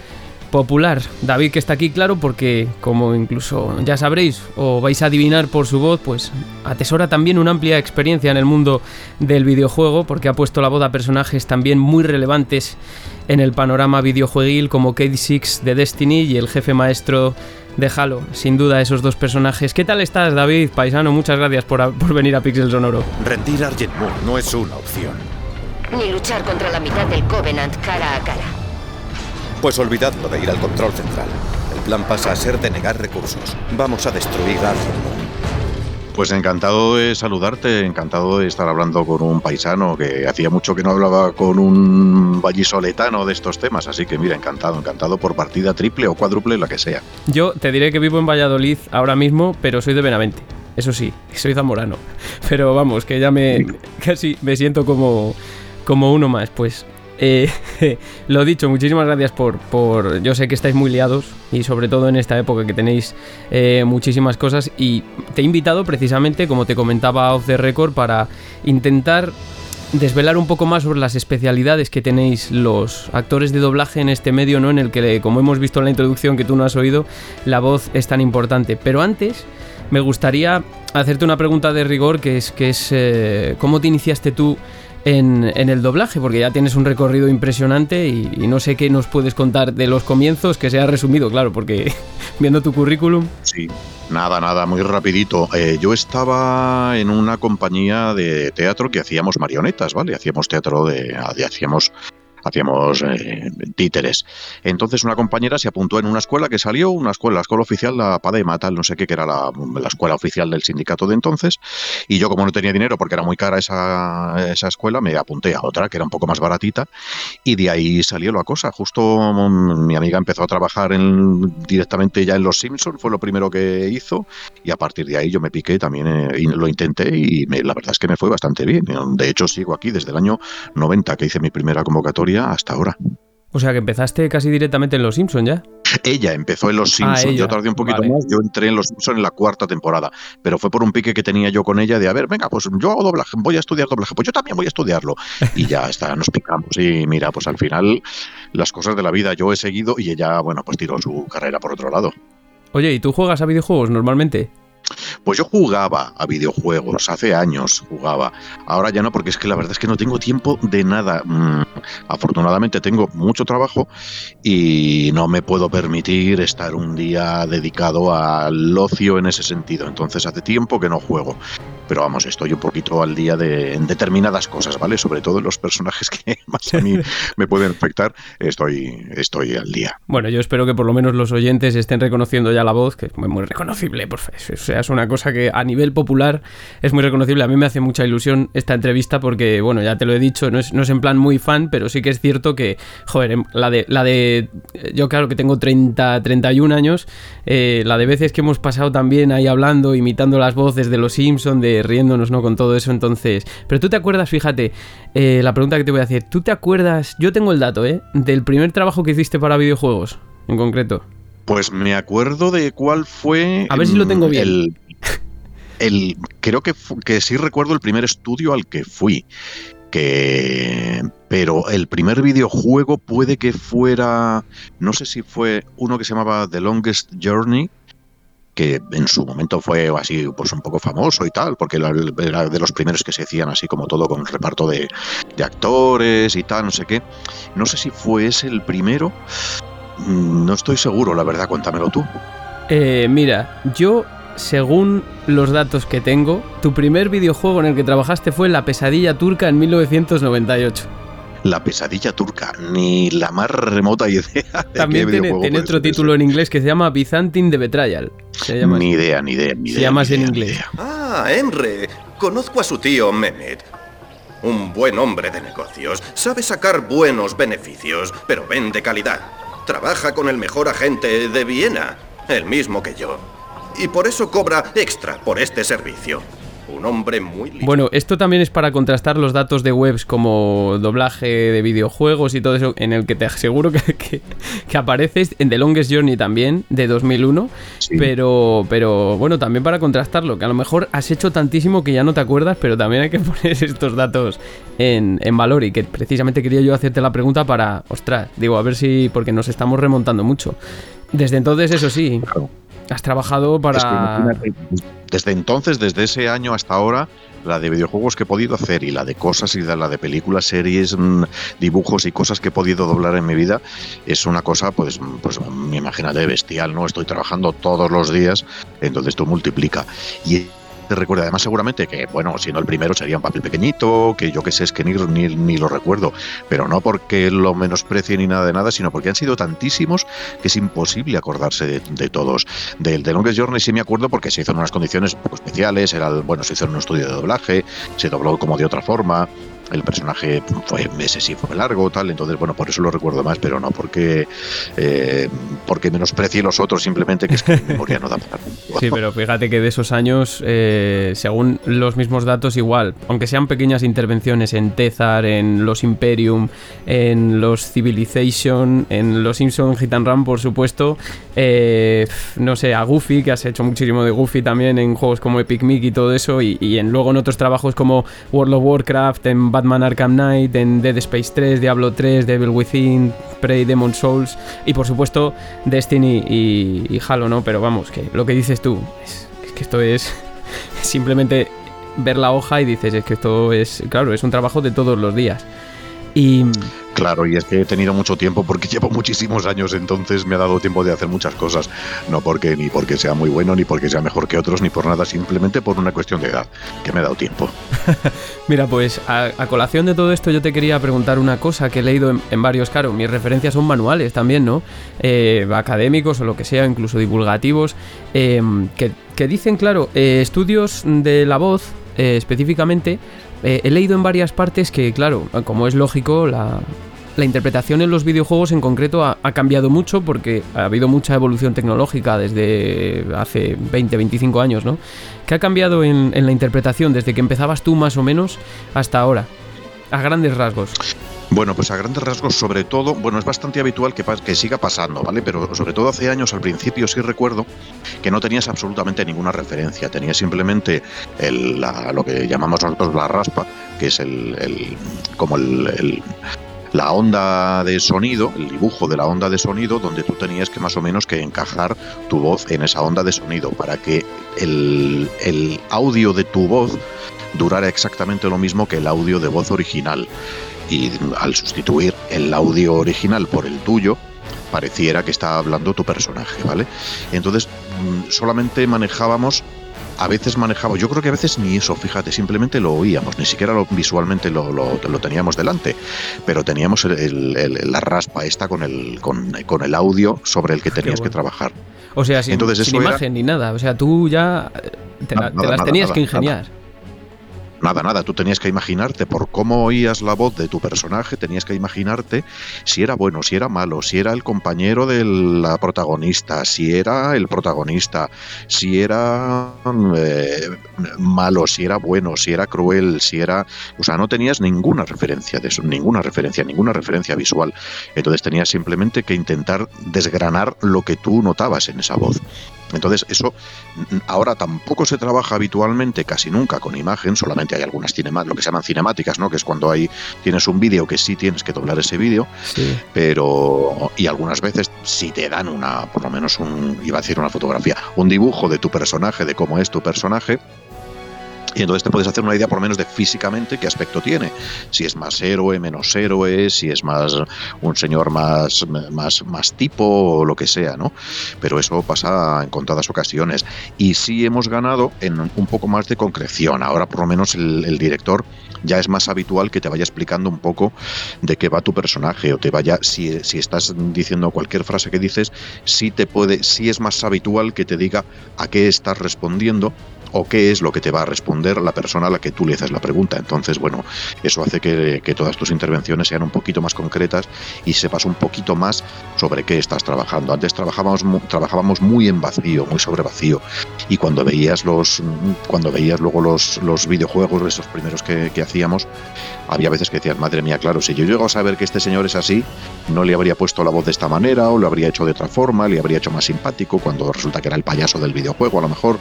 popular. David que está aquí, claro, porque como incluso ya sabréis o vais a adivinar por su voz, pues atesora también una amplia experiencia en el mundo del videojuego, porque ha puesto la voz a personajes también muy relevantes en el panorama videojueguil como Kate Six de Destiny y el jefe maestro de Halo. Sin duda, esos dos personajes. ¿Qué tal estás, David? Paisano, muchas gracias por, venir a Pixel Sonoro. Rendir a Argent Moon no es una opción. Ni luchar contra la mitad del Covenant cara a cara. Pues olvidadlo de ir al control central. El plan pasa a ser de negar recursos. Vamos a destruir Argent Moon. Pues encantado de saludarte, encantado de estar hablando con un paisano que hacía mucho que no hablaba con un vallisoletano de estos temas, así que mira, encantado, encantado por partida triple o cuádruple, la que sea. Yo te diré que vivo en Valladolid ahora mismo, pero soy de Benavente. Eso sí, <laughs> soy zamorano. Pero vamos, que ya me casi me siento como, como uno más. Pues eh, <laughs> lo dicho, muchísimas gracias por, por... Yo sé que estáis muy liados y sobre todo en esta época que tenéis eh, muchísimas cosas y te he invitado precisamente, como te comentaba off the record, para intentar desvelar un poco más sobre las especialidades que tenéis los actores de doblaje en este medio, ¿no? En el que, como hemos visto en la introducción que tú no has oído, la voz es tan importante. Pero antes, me gustaría hacerte una pregunta de rigor, que es, que es eh, ¿cómo te iniciaste tú en, el doblaje? Porque ya tienes un recorrido impresionante y, no sé qué nos puedes contar de los comienzos, que sea resumido, claro, porque <laughs> viendo tu currículum... Sí, Nada, nada, muy rapidito. Eh, yo estaba en una compañía de teatro que hacíamos marionetas, ¿vale? Hacíamos teatro de, hacíamos hacíamos eh, títeres. Entonces una compañera se apuntó en una escuela que salió, una escuela, la escuela oficial, la Padema, tal, no sé qué, que era la, escuela oficial del sindicato de entonces, y yo como no tenía dinero porque era muy cara esa, esa escuela, me apunté a otra que era un poco más baratita, y de ahí salió la cosa. Justo mm, mi amiga empezó a trabajar en, directamente ya en Los Simpsons, fue lo primero que hizo, y a partir de ahí yo me piqué también, eh, y lo intenté, y la verdad es que me fue bastante bien. De hecho, sigo aquí desde el año 90 que hice mi primera convocatoria hasta ahora. O sea que empezaste casi directamente en Los Simpsons ya. Ella empezó en Los ah, Simpsons, yo tardé un poquito más, yo entré en Los Simpsons en la cuarta temporada, pero fue por un pique que tenía yo con ella de, a ver, venga, pues yo hago doblaje, voy a estudiar doblaje, pues yo también voy a estudiarlo. Y ya está, nos picamos y mira, pues al final las cosas de la vida yo he seguido y ella, bueno, pues tiró su carrera por otro lado. Oye, ¿y tú juegas a videojuegos normalmente? Pues yo jugaba a videojuegos, hace años jugaba. Ahora ya no, porque es que la verdad es que no tengo tiempo de nada. Mm, afortunadamente tengo mucho trabajo y no me puedo permitir estar un día dedicado al ocio en ese sentido. Entonces hace tiempo que no juego. Pero vamos, estoy un poquito al día de, en determinadas cosas, ¿vale? Sobre todo en los personajes que <laughs> más a mí <laughs> me pueden afectar, estoy, estoy al día. Bueno, yo espero que por lo menos los oyentes estén reconociendo ya la voz, que es muy reconocible, por favor. O sea, es una cosa que a nivel popular es muy reconocible. A mí me hace mucha ilusión esta entrevista porque, bueno, ya te lo he dicho, no es, no es en plan muy fan, pero sí que es cierto que, joder, em, la de, la de yo claro que tengo 30, 31 años, eh, la de veces que hemos pasado también ahí hablando, imitando las voces de los Simpsons, de riéndonos, ¿no? Con todo eso, entonces... Pero tú te acuerdas, fíjate, eh, la pregunta que te voy a hacer, ¿tú te acuerdas, yo tengo el dato, ¿eh? Del primer trabajo que hiciste para videojuegos, en concreto. Pues me acuerdo de cuál fue... A ver si lo tengo bien. El, el, creo que, que sí recuerdo el primer estudio al que fui que pero el primer videojuego puede que fuera no sé si fue uno que se llamaba The Longest Journey que en su momento fue así pues un poco famoso y tal porque era de los primeros que se hacían así como todo con reparto de, de actores y tal no sé qué. No sé si fue ese el primero. Mm, no estoy seguro la verdad cuéntamelo tú. Eh, mira yo según los datos que tengo, tu primer videojuego en el que trabajaste fue La pesadilla turca en 1998. La pesadilla turca, ni la más remota idea. También tiene, otro título en inglés que se llama Byzantine the Betrayal. ni idea, ni idea, ni idea. Se llama así en inglés. Ah, Emre. Conozco a su tío Mehmet. Un buen hombre de negocios. Sabe sacar buenos beneficios, pero vende calidad. Trabaja con el mejor agente de Viena, el mismo que yo y por eso cobra extra por este servicio. Un hombre muy Bueno, esto también es para contrastar los datos de webs como doblaje de videojuegos y todo eso, en el que te aseguro que, que, apareces en The Longest Journey también, de 2001. Pero, pero bueno, también para contrastarlo, que a lo mejor has hecho tantísimo que ya no te acuerdas, pero también hay que <laughs> poner estos datos en, en valor. Y que precisamente quería yo hacerte la pregunta para, ostras, digo, a ver si, porque nos estamos remontando mucho. Desde entonces, eso sí. Has trabajado para... desde entonces, desde ese año hasta ahora, la de videojuegos que he podido hacer y la de cosas y la de películas, series, mm, dibujos y cosas que he podido doblar en mi vida es una cosa, pues, pues me imagínate, bestial, ¿no? Estoy trabajando todos los días, entonces esto multiplica. Y te recuerda. Además, seguramente que, bueno, siendo el primero sería un papel pequeñito, que yo que sé, es que ni, ni, lo recuerdo, pero no porque lo menosprecie ni nada de nada, sino porque han sido tantísimos que es imposible acordarse de, todos. Del de Longest Journey sí me acuerdo porque se hizo en unas condiciones poco especiales, era, bueno, se hizo en un estudio de doblaje, se dobló como de otra forma, el personaje fue ese sí fue largo tal entonces bueno por eso lo recuerdo más pero no porque eh, porque menosprecie los otros simplemente que es que mi memoria no da para <laughs> sí pero fíjate que de esos años eh, según los mismos datos igual aunque sean pequeñas intervenciones en Tezar en los Imperium en los Civilization en los Simpson Hit and Run por supuesto eh, no sé a Goofy que has hecho muchísimo de Goofy también en juegos como Epic Mickey y todo eso y, y en, luego en otros trabajos como World of Warcraft en Batman Arkham Knight, Dead Space 3, Diablo 3, Devil Within, Prey, Demon Souls y por supuesto Destiny y, Halo, ¿no? Pero vamos, que lo que dices tú, es, que esto es <laughs> simplemente ver la hoja y dices, es que esto es, claro, es un trabajo de todos los días. Y Claro, y es que he tenido mucho tiempo porque <laughs> llevo muchísimos años, entonces me ha dado tiempo de hacer muchas cosas. No porque ni porque sea muy bueno, ni porque sea mejor que otros, ni por nada, simplemente por una cuestión de edad, que me ha dado tiempo. <laughs> Mira, pues a, colación de todo esto yo te quería preguntar una cosa que he leído en, varios, claro, mis referencias son manuales también, ¿no? Eh, académicos o lo que sea, incluso divulgativos, eh, que, dicen, claro, eh, estudios de la voz específicamente, he leído en varias partes que, claro, como es lógico, la, la interpretación en los videojuegos en concreto ha, cambiado mucho porque ha habido mucha evolución tecnológica desde hace 20, 25 años, ¿no? ¿Qué ha cambiado en, la interpretación desde que empezabas tú más o menos hasta ahora? A grandes rasgos. Bueno, pues a grandes rasgos, sobre todo, bueno, es bastante habitual que, siga pasando, ¿vale? Pero sobre todo hace años, al principio, sí recuerdo que no tenías absolutamente ninguna referencia, tenías simplemente lo que llamamos nosotros la raspa, que es el, como el, la onda de sonido, el dibujo de la onda de sonido, donde tú tenías que más o menos que encajar tu voz en esa onda de sonido para que el, el audio de tu voz durara exactamente lo mismo que el audio de voz original. Y al sustituir el audio original por el tuyo, pareciera que está hablando tu personaje, ¿vale? Entonces mm, solamente manejábamos a veces manejaba, yo creo que a veces ni eso, fíjate, simplemente lo oíamos, ni siquiera lo, visualmente lo, lo, teníamos delante, pero teníamos la raspa esta con el, con, el audio sobre el que tenías que trabajar. O sea, sin, Entonces, imagen ni nada, o sea, tú ya te, las tenías que ingeniar. Nada, nada, tú tenías que imaginarte por cómo oías la voz de tu personaje, tenías que imaginarte si era bueno, si era malo, si era el compañero de la protagonista, si era el protagonista, si era eh, malo, si era bueno, si era cruel, si era... O sea, no tenías ninguna referencia de eso, ninguna referencia, ninguna referencia visual. Entonces tenías simplemente que intentar desgranar lo que tú notabas en esa voz. Entonces, eso ahora tampoco se trabaja habitualmente, casi nunca con imagen, solamente hay algunas lo que se llaman cinemáticas, ¿no? Que es cuando hay tienes un vídeo que sí tienes que doblar ese vídeo, pero y algunas veces si te dan una, por lo menos un, iba a decir una fotografía, un dibujo de tu personaje, de cómo es tu personaje, y entonces te puedes hacer una idea por lo menos de físicamente qué aspecto tiene. Si es más héroe, menos héroe, si es más un señor más, más, más tipo o lo que sea, ¿no? Pero eso pasa en contadas ocasiones. Y sí hemos ganado en un poco más de concreción. Ahora por lo menos el, director ya es más habitual que te vaya explicando un poco de qué va tu personaje o te vaya, si, si estás diciendo cualquier frase que dices, sí te puede, sí es más habitual que te diga a qué estás respondiendo o qué es lo que te va a responder la persona a la que tú le haces la pregunta. Entonces, bueno, eso hace que, todas tus intervenciones sean un poquito más concretas y sepas un poquito más sobre qué estás trabajando. Antes trabajábamos, trabajábamos muy en vacío, muy sobre vacío. Y cuando veías los cuando veías luego los, los videojuegos, esos primeros que, que hacíamos, había veces que decías, madre mía, claro, si yo llego a saber que este señor es así, no le habría puesto la voz de esta manera, o lo habría hecho de otra forma, le habría hecho más simpático, cuando resulta que era el payaso del videojuego, a lo mejor.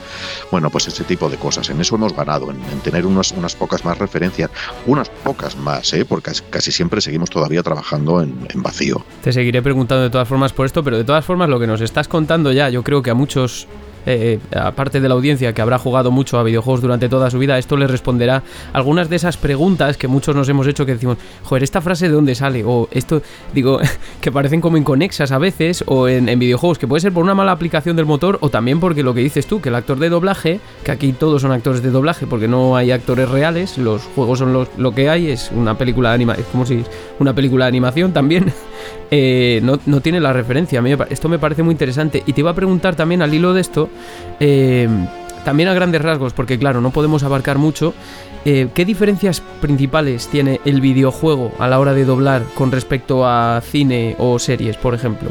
Bueno, pues ese tipo de cosas. En eso hemos ganado, en, tener unas, unas pocas más referencias, unas pocas más, ¿eh? porque casi siempre seguimos todavía trabajando en, en vacío. Te seguiré preguntando de todas formas por esto, pero de todas formas lo que nos estás contando ya, yo creo que a muchos eh, aparte de la audiencia que habrá jugado mucho a videojuegos durante toda su vida, esto le responderá algunas de esas preguntas que muchos nos hemos hecho que decimos, joder, ¿esta frase de dónde sale? O esto, digo, <laughs> que parecen como inconexas a veces, o en, videojuegos, que puede ser por una mala aplicación del motor, o también porque lo que dices tú, que el actor de doblaje, que aquí todos son actores de doblaje porque no hay actores reales, los juegos son lo que hay, es una película de animación, como si una película de animación también, <laughs> eh, no, tiene la referencia. Esto me parece muy interesante. Y te iba a preguntar también al hilo de esto, eh, también a grandes rasgos, porque claro, no podemos abarcar mucho, eh, ¿qué diferencias principales tiene el videojuego a la hora de doblar con respecto a cine o series, por ejemplo?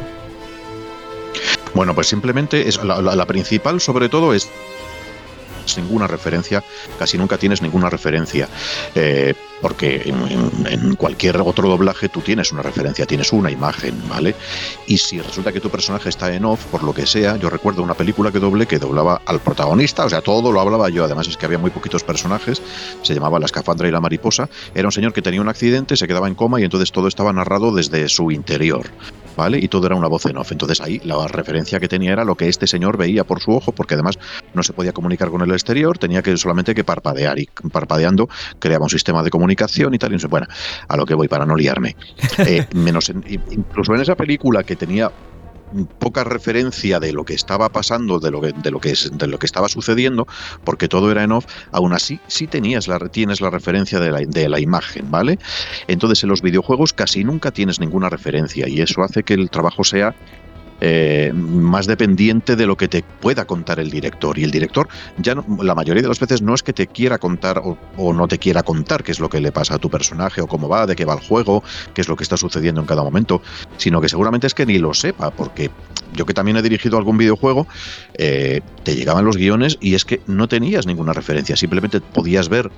Bueno, pues simplemente es la principal sobre todo es ninguna referencia, casi nunca tienes ninguna referencia. Eh, porque en, cualquier otro doblaje tú tienes una referencia, tienes una imagen, ¿vale? Y si resulta que tu personaje está en off, por lo que sea, yo recuerdo una película que doble que doblaba al protagonista, o sea, todo lo hablaba yo, además es que había muy poquitos personajes, se llamaba La escafandra y la mariposa, era un señor que tenía un accidente, se quedaba en coma y entonces todo estaba narrado desde su interior. ¿Vale? Y todo era una voz en off. Entonces ahí la referencia que tenía era lo que este señor veía por su ojo, porque además no se podía comunicar con el exterior, tenía que solamente que parpadear y parpadeando creaba un sistema de comunicación y tal. Y bueno, a lo que voy para no liarme. <laughs> Eh, menos incluso en esa película que tenía poca referencia de lo que estaba pasando, de lo que, de lo que, de lo que estaba sucediendo, porque todo era en off, aún así sí tenías la, tienes la referencia de la, de la imagen, ¿vale? Entonces en los videojuegos casi nunca tienes ninguna referencia y eso hace que el trabajo sea eh, más dependiente de lo que te pueda contar el director. Y el director, ya la mayoría de las veces no es que te quiera contar o, no te quiera contar qué es lo que le pasa a tu personaje o cómo va, de qué va el juego, qué es lo que está sucediendo en cada momento, sino que seguramente es que ni lo sepa, porque yo que también he dirigido algún videojuego, eh, te llegaban los guiones y es que no tenías ninguna referencia, simplemente podías ver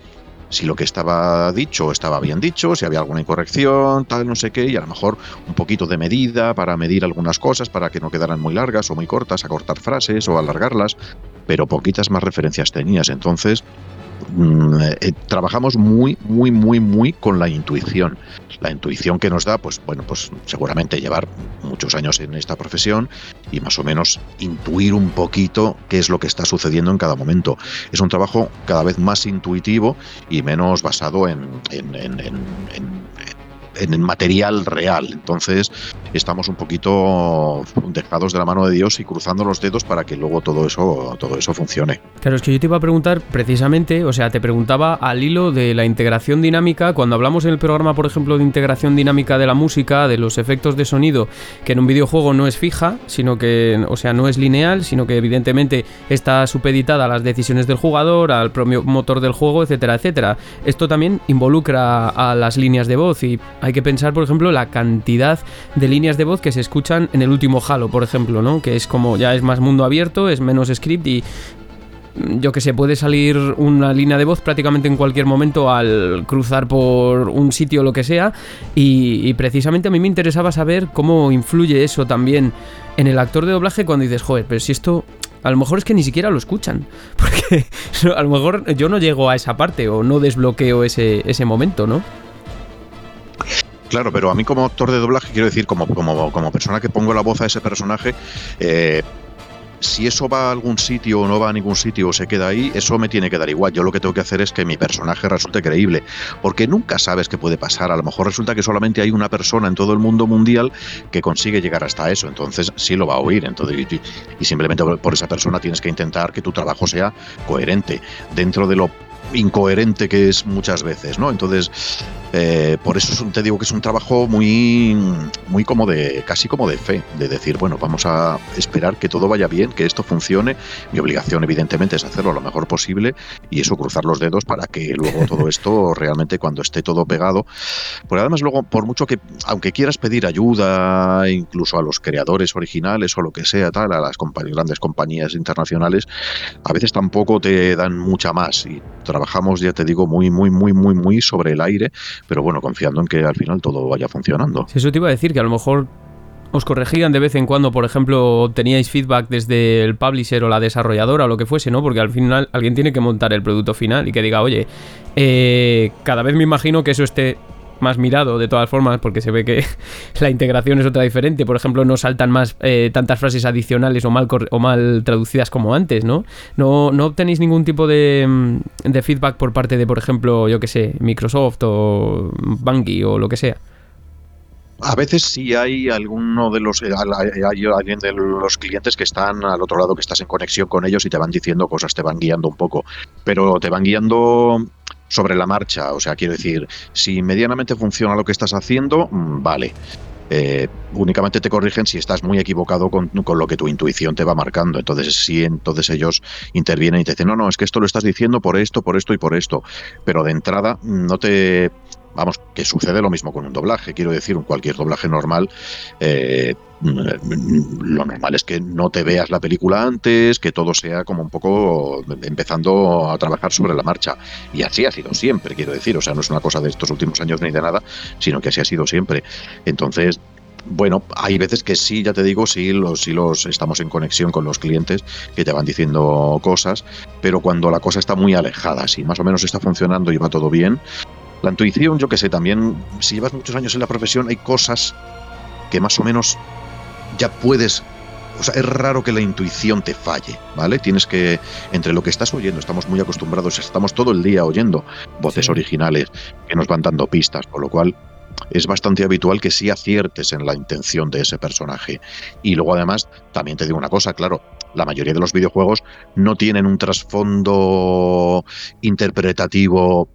si lo que estaba dicho estaba bien dicho, si había alguna incorrección, tal, no sé qué, y a lo mejor un poquito de medida para medir algunas cosas para que no quedaran muy largas o muy cortas, acortar frases o alargarlas, pero poquitas más referencias tenías. Entonces, Mm, eh, trabajamos muy, muy, muy, muy con la intuición. La intuición que nos da, pues bueno, pues seguramente llevar muchos años en esta profesión y más o menos intuir un poquito qué es lo que está sucediendo en cada momento. Es un trabajo cada vez más intuitivo y menos basado en, en el material real. Entonces estamos un poquito dejados de la mano de Dios y cruzando los dedos para que luego todo eso, todo eso funcione. Claro, es que yo te iba a preguntar precisamente, o sea, te preguntaba al hilo de la integración dinámica, cuando hablamos en el programa, por ejemplo, de integración dinámica de la música, de los efectos de sonido, que en un videojuego no es fija, sino que, o sea, no es lineal, sino que evidentemente está supeditada a las decisiones del jugador, al propio motor del juego, etcétera, etcétera. Esto también involucra a las líneas de voz y hay que pensar, por ejemplo, la cantidad de líneas de voz que se escuchan en el último Halo, por ejemplo, ¿no? Que es como ya es más mundo abierto, es menos script y mm, yo que sé, puede salir una línea de voz prácticamente en cualquier momento al cruzar por un sitio o lo que sea. Y, y, precisamente a mí me interesaba saber cómo influye eso también en el actor de doblaje cuando dices, joder, pero si esto. A lo mejor es que ni siquiera lo escuchan. <laughs> Porque a lo mejor yo no llego a esa parte o no desbloqueo ese, ese momento, ¿no? Claro, pero a mí como actor de doblaje, quiero decir, como, como, como persona que pongo la voz a ese personaje, eh, si eso va a algún sitio o no va a ningún sitio o se queda ahí, eso me tiene que dar igual. Yo lo que tengo que hacer es que mi personaje resulte creíble, porque nunca sabes qué puede pasar. A lo mejor resulta que solamente hay una persona en todo el mundo mundial que consigue llegar hasta eso, entonces sí lo va a oír. Entonces, y, y simplemente por esa persona tienes que intentar que tu trabajo sea coherente dentro de lo incoherente que es muchas veces, ¿no? Entonces, eh, por eso te digo que es un trabajo muy, muy como de, casi como de fe, de decir, bueno, vamos a esperar que todo vaya bien, que esto funcione. Mi obligación, evidentemente, es hacerlo lo mejor posible y eso, cruzar los dedos para que luego todo <laughs> esto realmente cuando esté todo pegado, porque además luego, por mucho que, aunque quieras pedir ayuda, incluso a los creadores originales o lo que sea, tal, a las grandes compañías internacionales, a veces tampoco te dan mucha más y trabajamos, ya te digo, muy, muy, muy, muy, muy sobre el aire, pero bueno, confiando en que al final todo vaya funcionando. Si eso te iba a decir, que a lo mejor os corregían de vez en cuando, por ejemplo, teníais feedback desde el publisher o la desarrolladora o lo que fuese, ¿no? Porque al final alguien tiene que montar el producto final y que diga, oye, eh, cada vez me imagino que eso esté más mirado de todas formas porque se ve que <laughs> la integración es otra diferente. Por ejemplo, no saltan más eh, tantas frases adicionales o mal, o mal traducidas como antes, ¿no? ¿no? No obtenéis ningún tipo de, mm, feedback por parte de, por ejemplo, yo que sé, Microsoft o Bungie o lo que sea. A veces sí hay alguno de los eh, alguien de los clientes que están al otro lado, que estás en conexión con ellos y te van diciendo cosas, te van guiando un poco, pero te van guiando sobre la marcha. O sea, quiero decir, si medianamente funciona lo que estás haciendo, mm, vale. eh, únicamente te corrigen si estás muy equivocado con, lo que tu intuición te va marcando. Entonces, sí, entonces ellos intervienen y te dicen, no, no, es que esto lo estás diciendo por esto, por esto y por esto. Pero de entrada no te vamos, que sucede lo mismo con un doblaje. Quiero decir, un cualquier doblaje normal, eh, lo normal es que no te veas la película antes, que todo sea como un poco empezando a trabajar sobre la marcha. Y así ha sido siempre, quiero decir. O sea, no es una cosa de estos últimos años ni de nada, sino que así ha sido siempre. Entonces, bueno, hay veces que sí, ya te digo, sí los, sí los estamos en conexión con los clientes que te van diciendo cosas, pero cuando la cosa está muy alejada, si más o menos está funcionando y va todo bien, la intuición, yo que sé, también, si llevas muchos años en la profesión, hay cosas que más o menos ya puedes o sea, es raro que la intuición te falle, ¿vale? Tienes que, entre lo que estás oyendo, estamos muy acostumbrados, estamos todo el día oyendo voces originales que nos van dando pistas, con lo cual es bastante habitual que sí aciertes en la intención de ese personaje. Y luego además, también te digo una cosa, claro, la mayoría de los videojuegos no tienen un trasfondo interpretativo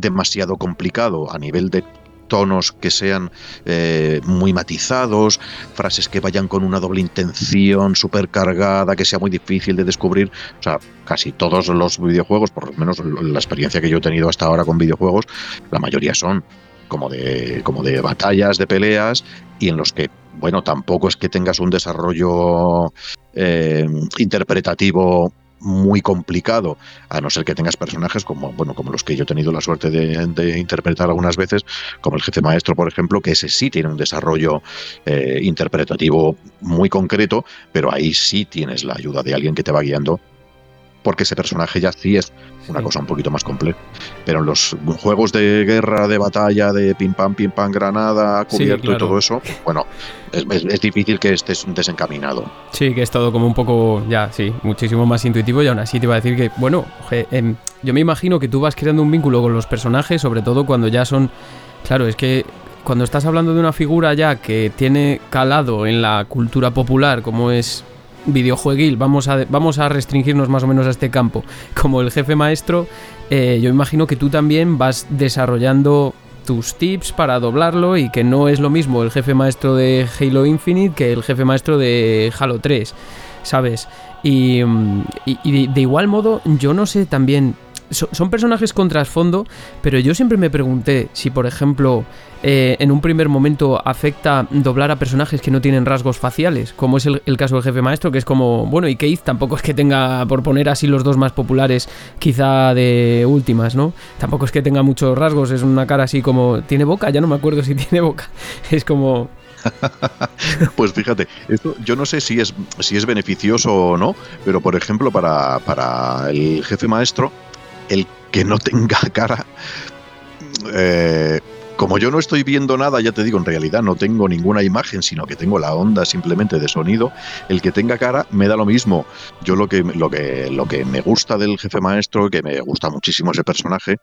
demasiado complicado a nivel de tonos que sean eh, muy matizados, frases que vayan con una doble intención súper cargada, que sea muy difícil de descubrir. O sea, casi todos los videojuegos, por lo menos la experiencia que yo he tenido hasta ahora con videojuegos, la mayoría son como de, como de batallas, de peleas, y en los que, bueno, tampoco es que tengas un desarrollo eh, interpretativo muy complicado, a no ser que tengas personajes como, bueno, como los que yo he tenido la suerte de, interpretar algunas veces, como el jefe maestro, por ejemplo, que ese sí tiene un desarrollo eh, interpretativo muy concreto, pero ahí sí tienes la ayuda de alguien que te va guiando porque ese personaje ya sí es una cosa un poquito más compleja. Pero en los juegos de guerra, de batalla, de pim pam, pim pam, granada, cubierto y todo eso, bueno, es, difícil que estés desencaminado. Sí, que es todo como un poco, ya, sí, muchísimo más intuitivo y aún así te iba a decir que, bueno, em, yo me imagino que tú vas creando un vínculo con los personajes, sobre todo cuando ya son, claro, es que cuando estás hablando de una figura ya que tiene calado en la cultura popular, como es videojueguil, vamos a, vamos a restringirnos más o menos a este campo, como el jefe maestro, eh, yo imagino que tú también vas desarrollando tus tips para doblarlo y que no es lo mismo el jefe maestro de Halo Infinite que el jefe maestro de Halo 3, ¿sabes? Y, mm, de igual modo, yo no sé también son personajes con trasfondo, pero yo siempre me pregunté si, por ejemplo, eh, en un primer momento afecta doblar a personajes que no tienen rasgos faciales, como es el, caso del jefe maestro, que es como, bueno, y Keith tampoco es que tenga, por poner así los dos más populares, quizá de últimas, ¿no? Tampoco es que tenga muchos rasgos, es una cara así como, ¿tiene boca? Ya no me acuerdo si <laughs> tiene boca. Es como... <laughs> pues fíjate, esto yo no sé si es, si es beneficioso o no, pero por ejemplo para, para el jefe maestro, el que no tenga <laughs> cara, eh, como yo no estoy viendo nada, ya te digo, en realidad no tengo ninguna imagen, sino que tengo la onda simplemente de sonido, el que tenga cara me da lo mismo. Yo lo que, lo que, lo que me gusta del jefe maestro, que me gusta muchísimo ese personaje,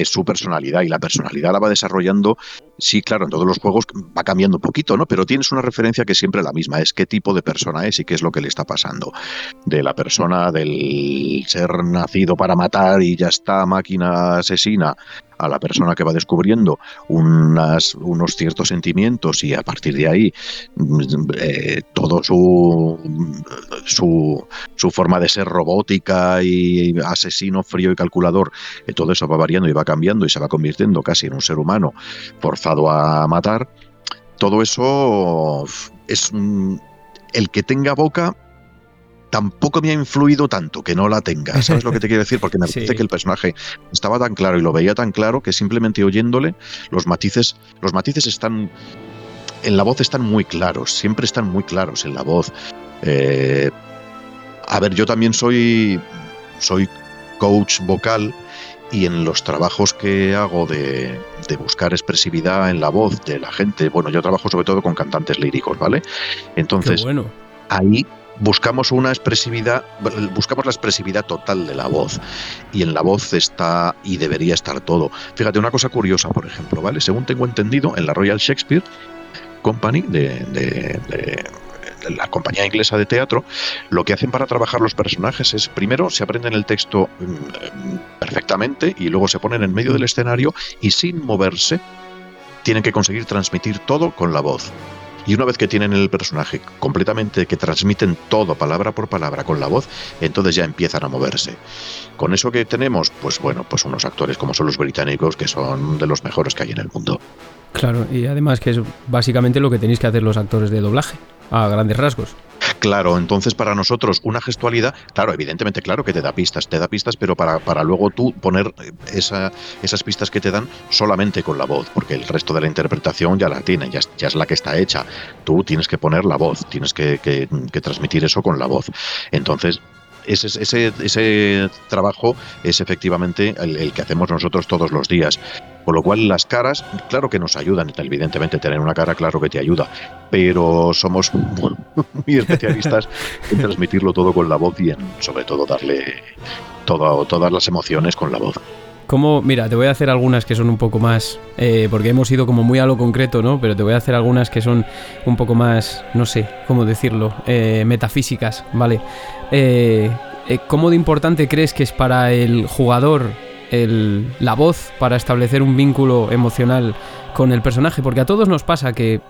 es su personalidad y la personalidad la va desarrollando. Sí, claro, en todos los juegos va cambiando un poquito, ¿no? Pero tienes una referencia que siempre es la misma, es qué tipo de persona es y qué es lo que le está pasando. De la persona del ser nacido para matar y ya está, máquina asesina, a la persona que va descubriendo unos ciertos sentimientos y a partir de ahí eh, todo su, su, su, forma de ser robótica y asesino frío y calculador, eh, todo eso va variando y va cambiando y se va convirtiendo casi en un ser humano forzado a matar. Todo eso es el que tenga boca tampoco me ha influido tanto que no la tenga. ¿Sabes lo que te quiero decir? Porque me <laughs> parece que el personaje estaba tan claro y lo veía tan claro que simplemente oyéndole los matices, los matices están en la voz están muy claros, siempre están muy claros en la voz. Eh, a ver, yo también soy soy coach vocal y en los trabajos que hago de, de, buscar expresividad en la voz de la gente, bueno, yo trabajo sobre todo con cantantes líricos, ¿vale? Entonces, bueno. ahí buscamos una expresividad, buscamos la expresividad total de la voz. Y en la voz está y debería estar todo. Fíjate, una cosa curiosa, por ejemplo, ¿vale? Según tengo entendido, en la Royal Shakespeare Company de, la compañía inglesa de teatro, lo que hacen para trabajar los personajes es, primero, se aprenden el texto mm, perfectamente y luego se ponen en medio del escenario y sin moverse tienen que conseguir transmitir todo con la voz. Y una vez que tienen el personaje completamente, que transmiten todo palabra por palabra con la voz, entonces ya empiezan a moverse. Con eso que tenemos, pues bueno, pues unos actores como son los británicos, que son de los mejores que hay en el mundo. Claro, y además que es básicamente lo que tenéis que hacer los actores de doblaje, a grandes rasgos. Claro, entonces para nosotros una gestualidad, claro, evidentemente, claro que te da pistas, te da pistas, pero para, para luego tú poner esa, esas pistas que te dan solamente con la voz, porque el resto de la interpretación ya la tiene, ya, es la que está hecha. Tú tienes que poner la voz, tienes que, que, que transmitir eso con la voz. Entonces, ese, ese, ese, trabajo es efectivamente el, que hacemos nosotros todos los días. Con lo cual las caras, claro que nos ayudan, evidentemente tener una cara claro que te ayuda, pero somos <laughs> muy especialistas en transmitirlo todo con la voz y en sobre todo darle todo, todas las emociones con la voz. Como, mira, te voy a hacer algunas que son un poco más, eh, porque hemos ido como muy a lo concreto, ¿no? Pero te voy a hacer algunas que son un poco más, no sé, cómo decirlo, eh, metafísicas, ¿vale? Eh, ¿Cómo de importante crees que es para el jugador el, la voz para establecer un vínculo emocional con el personaje? Porque a todos nos pasa que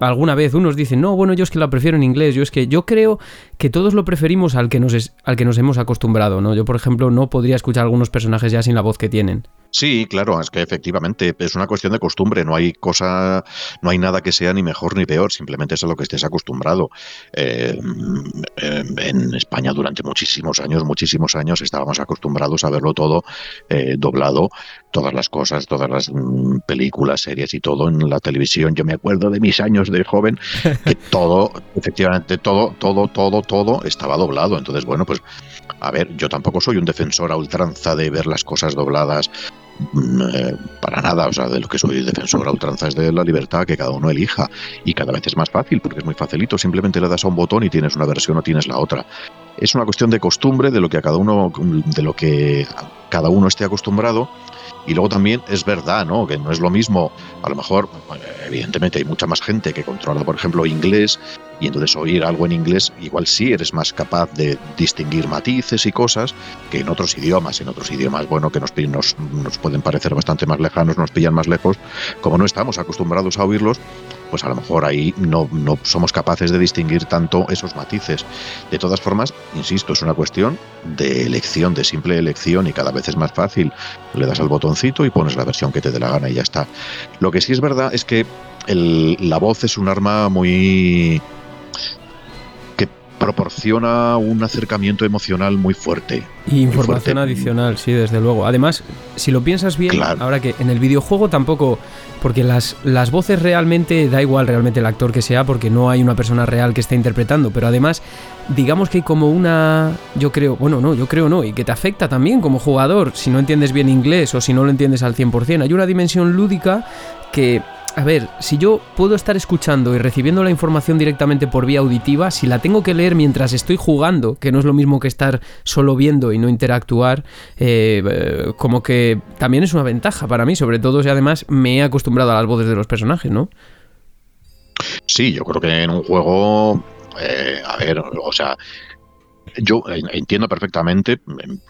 alguna vez unos dicen, no, bueno, yo es que la prefiero en inglés, yo es que yo creo que todos lo preferimos al que nos, al que nos hemos acostumbrado, ¿no? Yo, por ejemplo, no podría escuchar algunos personajes ya sin la voz que tienen. Sí, claro, es que efectivamente es una cuestión de costumbre, no hay cosa, no hay nada que sea ni mejor ni peor, simplemente es a lo que estés acostumbrado. Eh, en España durante muchísimos años, muchísimos años estábamos acostumbrados a verlo todo eh, doblado, todas las cosas, todas las mm, películas, series y todo en la televisión. Yo me acuerdo de mis años de joven que <laughs> todo, efectivamente, todo, todo, todo, todo estaba doblado. Entonces, bueno, pues a ver, yo tampoco soy un defensor a ultranza de ver las cosas dobladas mm, eh, para nada, o sea, de lo que soy defensor a ultranza es de la libertad que cada uno elija y cada vez es más fácil porque es muy facilito, simplemente le das a un botón y tienes una versión o tienes la otra. Es una cuestión de costumbre, de lo que a cada uno de lo que cada uno esté acostumbrado y luego también es verdad, ¿no? Que no es lo mismo, a lo mejor, evidentemente hay mucha más gente que controla, por ejemplo, inglés, y entonces oír algo en inglés, igual sí eres más capaz de distinguir matices y cosas que en otros idiomas. En otros idiomas, bueno, que nos, nos, nos pueden parecer bastante más lejanos, nos pillan más lejos, como no estamos acostumbrados a oírlos, pues a lo mejor ahí no, no somos capaces de distinguir tanto esos matices. De todas formas, insisto, es una cuestión de elección, de simple elección y cada vez es más fácil. Le das al botoncito y pones la versión que te dé la gana y ya está. Lo que sí es verdad es que la voz es un arma muy proporciona un acercamiento emocional muy fuerte. Y información adicional, sí, desde luego. Además, si lo piensas bien, ahora que en el videojuego tampoco, porque las, las voces realmente, da igual realmente el actor que sea, porque no hay una persona real que esté interpretando, pero además, digamos que hay como una, yo creo, bueno, no, yo creo no, y que te afecta también como jugador, si no entiendes bien inglés o si no lo entiendes al 100%, hay una dimensión lúdica que a ver, si yo puedo estar escuchando y recibiendo la información directamente por vía auditiva, si la tengo que leer mientras estoy jugando, que no es lo mismo que estar solo viendo y no interactuar, eh, eh, como que también es una ventaja para mí, sobre todo si además me he acostumbrado a las voces de los personajes, ¿no? Sí, yo creo que en un juego, eh, a ver, o sea, yo entiendo perfectamente,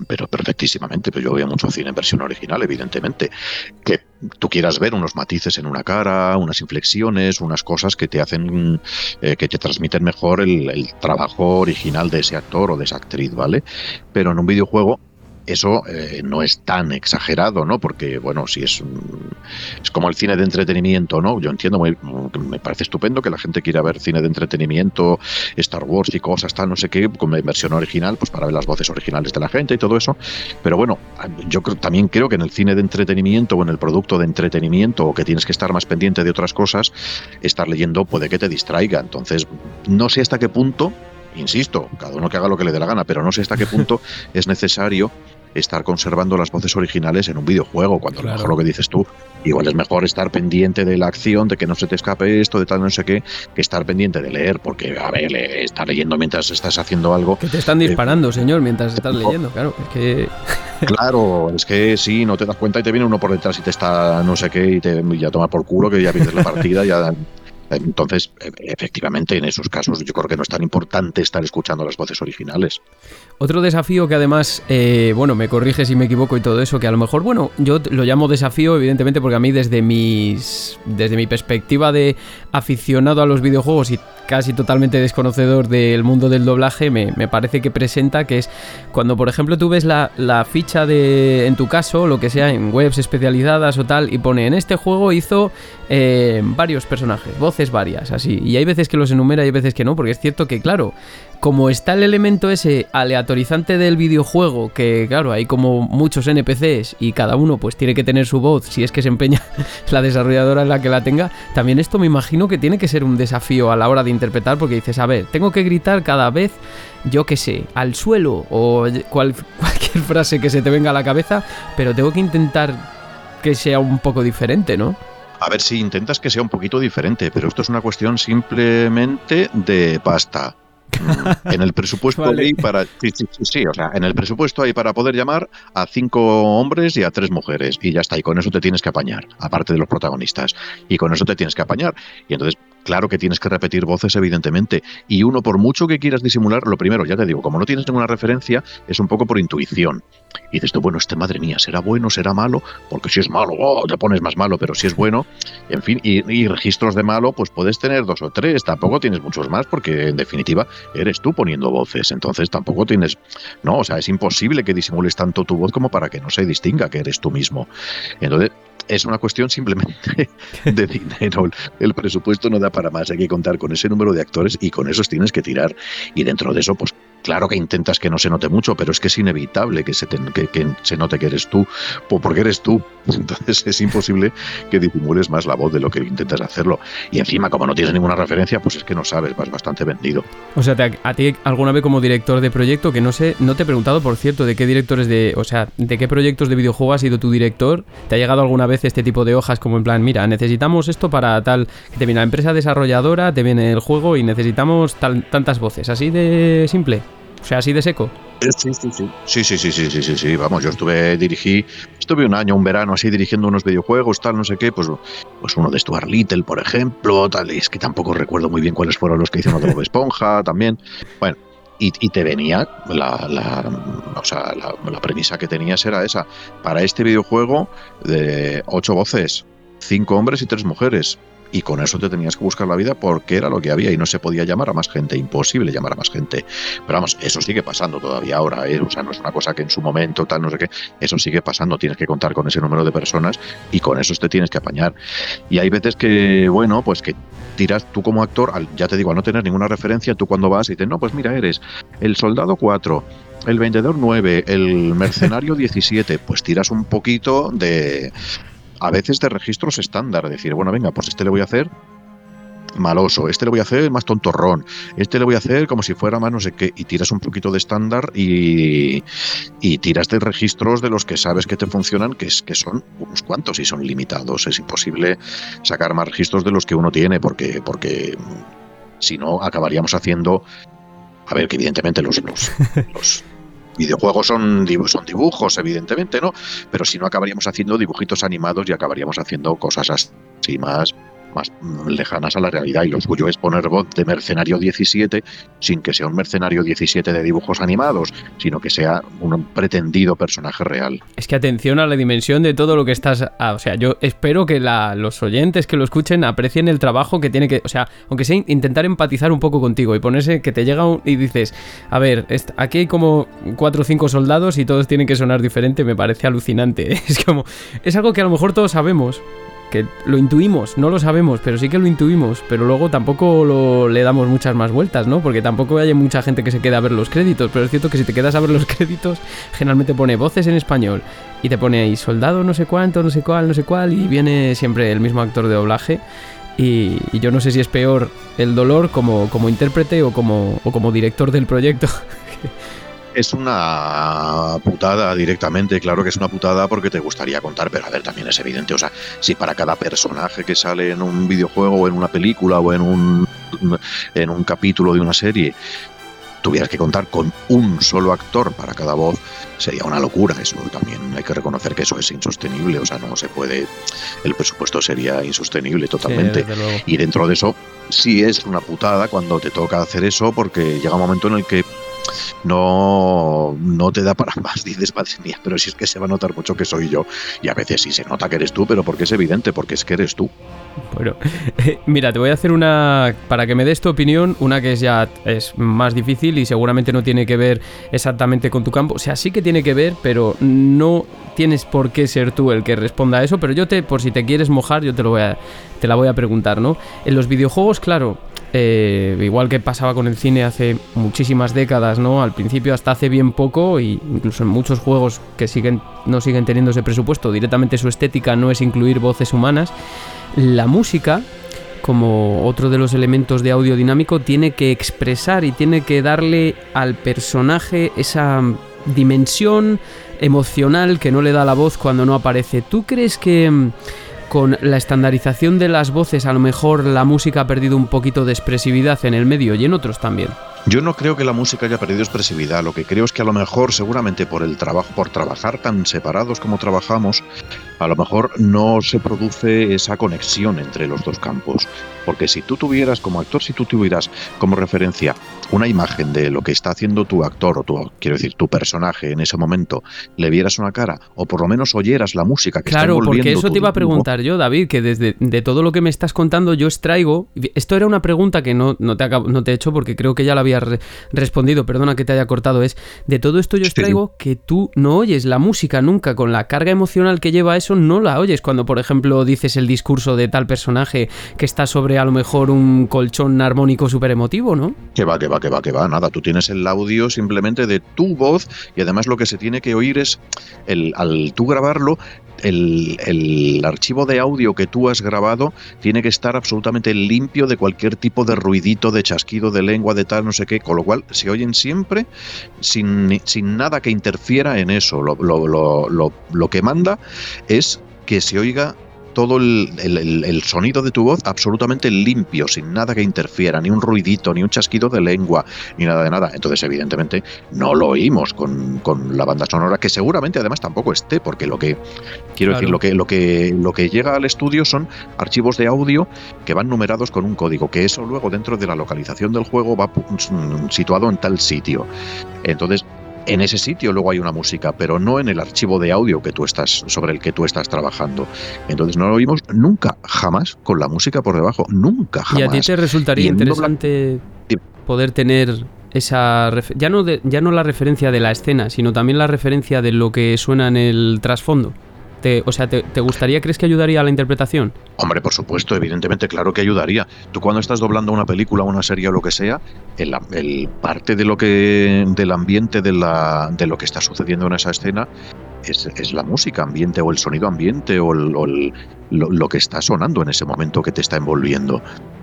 pero perfectísimamente, pero yo veo mucho cine en versión original, evidentemente, que tú quieras ver unos matices en una cara, unas inflexiones, unas cosas que te hacen, eh, que te transmiten mejor el trabajo original de ese actor o de esa actriz, ¿vale? Pero en un videojuego eso eh, no es tan exagerado, ¿no? Porque, bueno, si es, es como el cine de entretenimiento, ¿no? Yo entiendo, me parece estupendo que la gente quiera ver cine de entretenimiento, Star Wars y cosas, tal, no sé qué, con versión original, pues para ver las voces originales de la gente y todo eso. Pero bueno, yo también creo que en el cine de entretenimiento o en el producto de entretenimiento, o que tienes que estar más pendiente de otras cosas, estar leyendo puede que te distraiga. Entonces, no sé hasta qué punto insisto, cada uno que haga lo que le dé la gana, pero no sé hasta qué punto <laughs> es necesario estar conservando las voces originales en un videojuego, cuando a lo mejor lo que dices tú, igual es mejor estar pendiente de la acción, de que no se te escape esto, de tal no sé qué, que estar pendiente de leer, porque, a ver, estar leyendo mientras estás haciendo algo. Que te están eh, disparando, señor, mientras estás leyendo, claro, es que. <laughs> <laughs> claro, es que sí, no te das cuenta y te viene uno por detrás y te está no sé qué y te ya toma por culo, que ya pierdes la partida, ya Entonces, e, efectivamente, en esos casos yo creo que no es tan importante estar escuchando las voces originales. Otro desafío que además, eh, bueno, me corrige si me equivoco y todo eso, que a lo mejor, bueno, yo lo llamo desafío, evidentemente, porque a mí desde mis. desde mi perspectiva de aficionado a los videojuegos y casi totalmente desconocedor del mundo del doblaje, me, parece que presenta que es cuando, por ejemplo, tú ves la, ficha de. en tu caso, lo que sea, en webs especializadas o tal, y pone en este juego hizo eh, varios personajes, voces varias, así. Y hay veces que los enumera y hay veces que no, porque es cierto que, claro, como está el elemento ese aleatorizante del videojuego, que claro, hay como muchos NPCs y cada uno pues tiene que tener su voz si es que se empeña <laughs> la desarrolladora en la que la tenga, también esto me imagino que tiene que ser un desafío a la hora de interpretar porque dices, a ver, tengo que gritar cada vez, yo qué sé, al suelo o <laughs> cualquier frase que se te venga a la cabeza, pero tengo que intentar que sea un poco diferente, ¿no? A ver si intentas que sea un poquito diferente, pero esto es una cuestión simplemente de pasta. en el presupuesto <laughs> hay para sí, sí, sí, o sea, en el presupuesto hay para poder llamar a cinco hombres y a tres mujeres y ya está, y con eso te tienes que apañar, aparte de los protagonistas, y con eso te tienes que apañar. Y entonces Claro que tienes que repetir voces, evidentemente. Y uno, por mucho que quieras disimular, lo primero, ya te digo, como no tienes ninguna referencia, es un poco por intuición. Y dices tú, bueno, este madre mía, ¿será bueno, será malo? Porque si es malo, oh, te pones más malo, pero si es bueno, en fin, y, registros de malo, pues puedes tener dos o tres, tampoco tienes muchos más, porque en definitiva eres tú poniendo voces, entonces tampoco tienes, no, o sea, es imposible que disimules tanto tu voz como para que no se distinga que eres tú mismo. Entonces, es una cuestión simplemente <laughs> de dinero. El presupuesto no da para más. Hay que contar con ese número de actores y con esos tienes que tirar. Y dentro de eso, pues claro que intentas que no se note mucho, pero es que es inevitable que se, se note que eres tú, porque eres tú. <laughs> Entonces es imposible que disimules más la voz de lo que intentas hacerlo. Y encima, como no tienes ninguna referencia, pues es que no sabes, vas bastante vendido. O sea, a ti alguna vez como director de proyecto, que no sé, no te he preguntado, por cierto, de qué directores de, o sea, de qué proyectos de videojuego has sido tu director. ¿Te ha llegado alguna vez este tipo de hojas como en plan, mira, necesitamos esto para tal, que te viene la empresa desarrolladora, te viene el juego y necesitamos tantas voces, así de simple? O sea, así de seco. Sí, sí, sí. Sí, sí, sí, sí, sí, Vamos, yo estuve dirigí, estuve un año, un verano así dirigiendo unos videojuegos, tal, no sé qué, pues, pues uno de Stuart Little, por ejemplo, tal, es que tampoco recuerdo muy bien cuáles fueron los que hicieron de Bob Esponja, <laughs> también. Bueno, y, te venía la, la, o sea, la, la, premisa que tenías era esa. Para este videojuego de ocho voces, cinco hombres y tres mujeres y con eso te tenías que buscar la vida porque era lo que había y no se podía llamar a más gente, imposible llamar a más gente. Pero vamos, eso sigue pasando todavía ahora, ¿eh? o sea, no es una cosa que en su momento tal, no sé qué, eso sigue pasando, tienes que contar con ese número de personas y con eso te tienes que apañar. Y hay veces que, bueno, pues que tiras tú como actor, ya te digo, al no tener ninguna referencia, tú cuando vas y dices, no, pues mira, eres el soldado 4, el vendedor 9, el mercenario <laughs> 17, pues tiras un poquito de a veces de registros estándar, decir, bueno, venga, pues este le voy a hacer maloso, este le voy a hacer más tontorrón, este le voy a hacer como si fuera más no sé qué, y tiras un poquito de estándar y, y tiras de registros de los que sabes que te funcionan, que, es, que son unos cuantos y son limitados. Es imposible sacar más registros de los que uno tiene, porque, porque si no, acabaríamos haciendo. A ver, que evidentemente los, los <laughs> videojuegos son, son dibujos, evidentemente, ¿no? Pero si no acabaríamos haciendo dibujitos animados y acabaríamos haciendo cosas así más más lejanas a la realidad y lo suyo es poner voz de mercenario 17 sin que sea un mercenario 17 de dibujos animados, sino que sea un pretendido personaje real. Es que atención a la dimensión de todo lo que estás... o sea, yo espero que los oyentes que lo escuchen aprecien el trabajo que tiene que... O sea, aunque sea intentar empatizar un poco contigo y ponerse que te llega un, y dices, a ver, aquí hay como cuatro o cinco soldados y todos tienen que sonar diferente, me parece alucinante. <laughs> Es como... Es algo que a lo mejor todos sabemos, que lo intuimos, no lo sabemos, pero sí que lo intuimos, pero luego tampoco lo, le damos muchas más vueltas, ¿no? Porque tampoco hay mucha gente que se queda a ver los créditos, pero es cierto que si te quedas a ver los <laughs> créditos, generalmente pone voces en español y te pone ahí soldado no sé cuánto, no sé cuál, no sé cuál, y viene siempre el mismo actor de doblaje. Y, yo no sé si es peor el dolor como, como intérprete o como, o como director del proyecto. <laughs> Es una putada directamente, claro que es una putada porque te gustaría contar, pero a ver, también es evidente, o sea, si para cada personaje que sale en un videojuego o en una película o en un, en un capítulo de una serie tuvieras que contar con un solo actor para cada voz, sería una locura. Eso también hay que reconocer que eso es insostenible, o sea, no se puede, el presupuesto sería insostenible totalmente. y dentro de eso, sí es una putada cuando te toca hacer eso, porque llega un momento en el que no, no te da para más, <laughs> dices, madre mía, pero si es que se va a notar mucho que soy yo. Y a veces sí se nota que eres tú, pero porque es evidente, porque es que eres tú. Bueno, <laughs> mira, te voy a hacer una, para que me des tu opinión, una que es ya es más difícil y seguramente no tiene que ver exactamente con tu campo. O sea, sí que tiene que ver, pero no tienes por qué ser tú el que responda a eso, pero yo te, por si te quieres mojar, yo te lo voy a, te la voy a preguntar, ¿no? En los videojuegos, claro, eh, igual que pasaba con el cine hace muchísimas décadas, ¿no? Al principio hasta hace bien poco, y incluso en muchos juegos que siguen, no siguen teniendo ese presupuesto, directamente su estética no es incluir voces humanas. La música, como otro de los elementos de audio dinámico, tiene que expresar y tiene que darle al personaje esa dimensión emocional que no le da la voz cuando no aparece. ¿Tú crees que con la estandarización de las voces a lo mejor la música ha perdido un poquito de expresividad en el medio y en otros también. Yo no creo que la música haya perdido expresividad, lo que creo es que a lo mejor seguramente por el trabajo, por trabajar tan separados como trabajamos, a lo mejor no se produce esa conexión entre los dos campos. Porque si tú tuvieras como actor, si tú tuvieras como referencia una imagen de lo que está haciendo tu actor o tu, quiero decir, tu personaje en ese momento, le vieras una cara o por lo menos oyeras la música que claro, está Claro, porque eso te iba a preguntar yo, David, que desde de todo lo que me estás contando yo extraigo, esto era una pregunta que no, no, te, no te he hecho porque creo que ya la había respondido, perdona que te haya cortado, es de todo esto yo extraigo que tú no oyes la música nunca con la carga emocional que lleva eso, no la oyes. Cuando por ejemplo dices el discurso de tal personaje que está sobre a lo mejor un colchón armónico súper emotivo, ¿no? Que va, que va, que va, que va, nada, tú tienes el audio simplemente de tu voz y además lo que se tiene que oír es, el, al tú grabarlo, el, el, archivo de audio que tú has grabado tiene que estar absolutamente limpio de cualquier tipo de ruidito, de chasquido de lengua, de tal, no sé qué, con lo cual se oyen siempre sin, sin nada que interfiera en eso. Lo, lo, lo, lo que manda es que se oiga todo el, sonido de tu voz absolutamente limpio, sin nada que interfiera, ni un ruidito, ni un chasquido de lengua, ni nada de nada. Entonces, evidentemente, no lo oímos con, la banda sonora, que seguramente además tampoco esté, porque lo que quiero decir, lo que, lo que lo que llega al estudio son archivos de audio que van numerados con un código, que eso luego dentro de la localización del juego va mm, situado en tal sitio. Entonces, en ese sitio luego hay una música, pero no en el archivo de audio que tú estás, sobre el que tú estás trabajando. Entonces no lo oímos nunca, jamás, con la música por debajo, nunca, jamás. ¿Y a ti te resultaría interesante poder tener esa ya no ya no la referencia de la escena, sino también la referencia de lo que suena en el trasfondo? O sea, te, gustaría, crees que ayudaría a la interpretación? Hombre, por supuesto, evidentemente, claro que ayudaría. Tú cuando estás doblando una película, una serie o lo que sea, el, parte de lo que del ambiente de, la, de lo que está sucediendo en esa escena es, la música ambiente o el sonido ambiente o, lo, que está sonando en ese momento que te está envolviendo.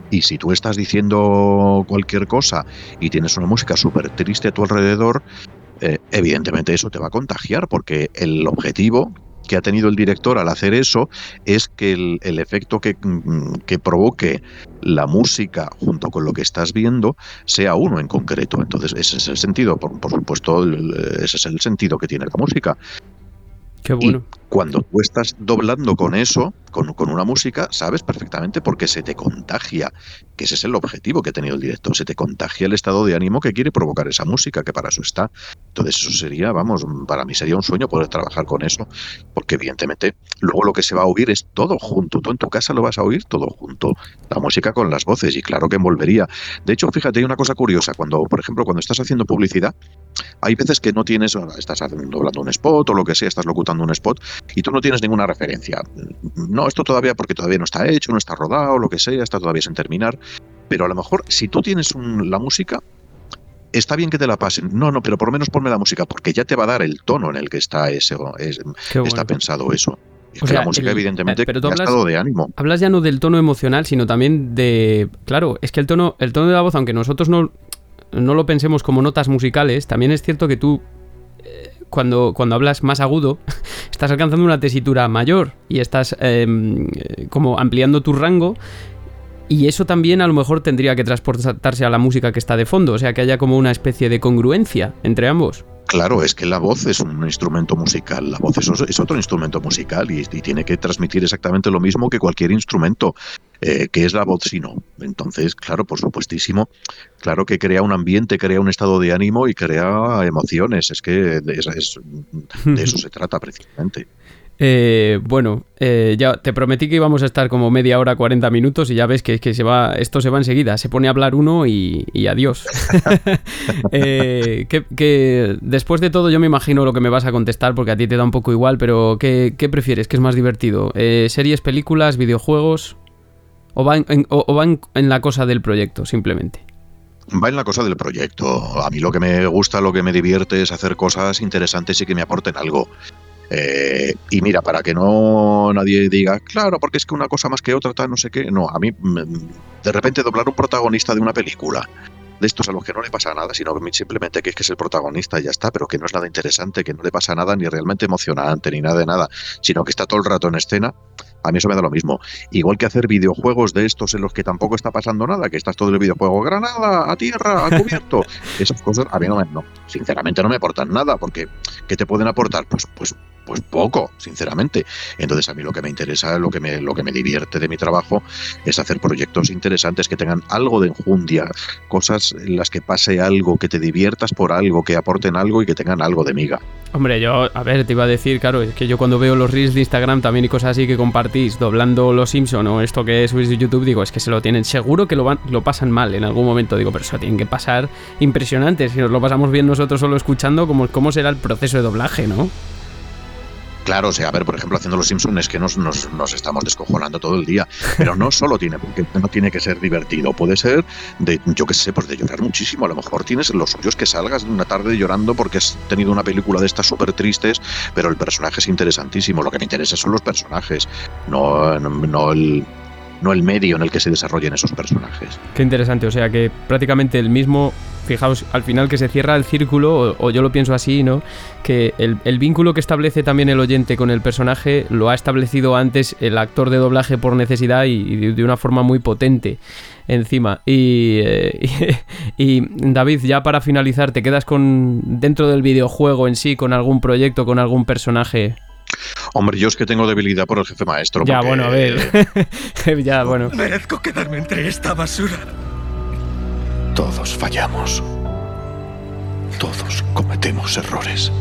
Y si tú estás diciendo cualquier cosa y tienes una música súper triste a tu alrededor, eh, evidentemente eso te va a contagiar porque el objetivo que ha tenido el director al hacer eso es que el, efecto que, mm, que, provoque la música junto con lo que estás viendo sea uno en concreto. Entonces, ese es el sentido, por, por supuesto, ese es el sentido que tiene la música. Qué bueno. cuando tú estás doblando con eso, con, con, una música, sabes perfectamente por qué se te contagia, que ese es el objetivo que ha tenido el director, se te contagia el estado de ánimo que quiere provocar esa música, que para eso está. Entonces eso sería, vamos, para mí sería un sueño poder trabajar con eso, porque evidentemente luego lo que se va a oír es todo junto, tú en tu casa lo vas a oír todo junto, la música con las voces, y claro que envolvería. De hecho, fíjate, hay una cosa curiosa, cuando, por ejemplo, cuando estás haciendo publicidad, hay veces que no tienes, estás doblando un spot o lo que sea, estás locutando un spot y tú no tienes ninguna referencia. No, esto todavía porque todavía no está hecho, no está rodado, lo que sea, está todavía sin terminar. Pero a lo mejor si tú tienes la música, está bien que te la pasen. No, no, pero por lo menos ponme la música porque ya te va a dar el tono en el que está ese, está pensado eso. la música, evidentemente, pero ha estado de ánimo. Hablas ya no del tono emocional, sino también de. Claro, es que el tono, el tono de la voz, aunque nosotros no, no lo pensemos como notas musicales, también es cierto que tú eh, cuando, cuando hablas más agudo, <laughs> estás alcanzando una tesitura mayor y estás em, eh, como ampliando tu rango y eso también a lo mejor tendría que transportarse a la música que está de fondo, o sea, que haya como una especie de congruencia entre ambos. Claro, es que la voz es un instrumento musical, la voz es, otro instrumento musical y, tiene que transmitir exactamente lo mismo que cualquier instrumento, eh, que es la voz sino. Entonces, claro, por supuestísimo, claro que crea un ambiente, crea un estado de ánimo y crea emociones, es que de eso <laughs> se trata precisamente. Eh, bueno, eh, ya te prometí que íbamos a estar como media hora, 40 minutos y ya ves que, que se va, esto se va enseguida. Se pone a hablar uno y, adiós. <laughs> Eh, que, después de todo yo me imagino lo que me vas a contestar porque a ti te da un poco igual, pero ¿qué, prefieres? ¿Qué es más divertido? ¿Series, películas, videojuegos? ¿O va, o va en la cosa del proyecto simplemente? Va en la cosa del proyecto. A mí lo que me gusta, lo que me divierte es hacer cosas interesantes y que me aporten algo. Eh, y mira, para que no nadie diga, claro, porque es que una cosa más que otra, tal, no sé qué. No, a mí, mm, de repente, doblar un protagonista de una película, de estos a los que no le pasa nada, sino simplemente que es que es el protagonista y ya está, pero que no es nada interesante, que no le pasa nada ni realmente emocionante, ni nada de nada, sino que está todo el rato en escena, a mí eso me da lo mismo. Igual que hacer videojuegos de estos en los que tampoco está pasando nada, que estás todo el videojuego, granada, a tierra, a cubierto. <laughs> Esas cosas a mí no me, no, sinceramente no me aportan nada, porque ¿qué te pueden aportar? Pues, pues, pues poco, sinceramente. Entonces a mí lo que me interesa, lo que me, lo que me divierte de mi trabajo es hacer proyectos interesantes que tengan algo de enjundia, cosas en las que pase algo, que te diviertas por algo, que aporten algo y que tengan algo de miga. Hombre, yo, a ver, te iba a decir, claro, es que yo cuando veo los reels de Instagram también y cosas así que compartís doblando los Simpson o esto que subís de YouTube, digo, es que se lo tienen, seguro que lo, van, lo pasan mal en algún momento, digo, pero eso tienen que pasar impresionante, si nos lo pasamos bien nosotros solo escuchando, ¿cómo, cómo será el proceso de doblaje, no? Claro, o sea, a ver, por ejemplo, haciendo los Simpsons es que nos, nos, estamos descojonando todo el día, pero no solo tiene, no tiene que ser divertido, puede ser de, yo qué sé, pues de llorar muchísimo. A lo mejor tienes los suyos que salgas de una tarde llorando porque has tenido una película de estas súper tristes, pero el personaje es interesantísimo. Lo que me interesa son los personajes, no, no el, no el medio en el que se desarrollen esos personajes. Qué interesante, o sea que prácticamente el mismo, fijaos, al final que se cierra el círculo, o, yo lo pienso así, ¿no? Que el, vínculo que establece también el oyente con el personaje lo ha establecido antes el actor de doblaje por necesidad y, de una forma muy potente encima. Y, eh, <laughs> y, David, ya para finalizar, ¿te quedas con dentro del videojuego en sí, con algún proyecto, con algún personaje Hombre, yo es que tengo debilidad por el jefe maestro. Ya, bueno, a ver. <laughs> ya, bueno. Merezco quedarme entre esta basura. Todos fallamos. Todos cometemos errores.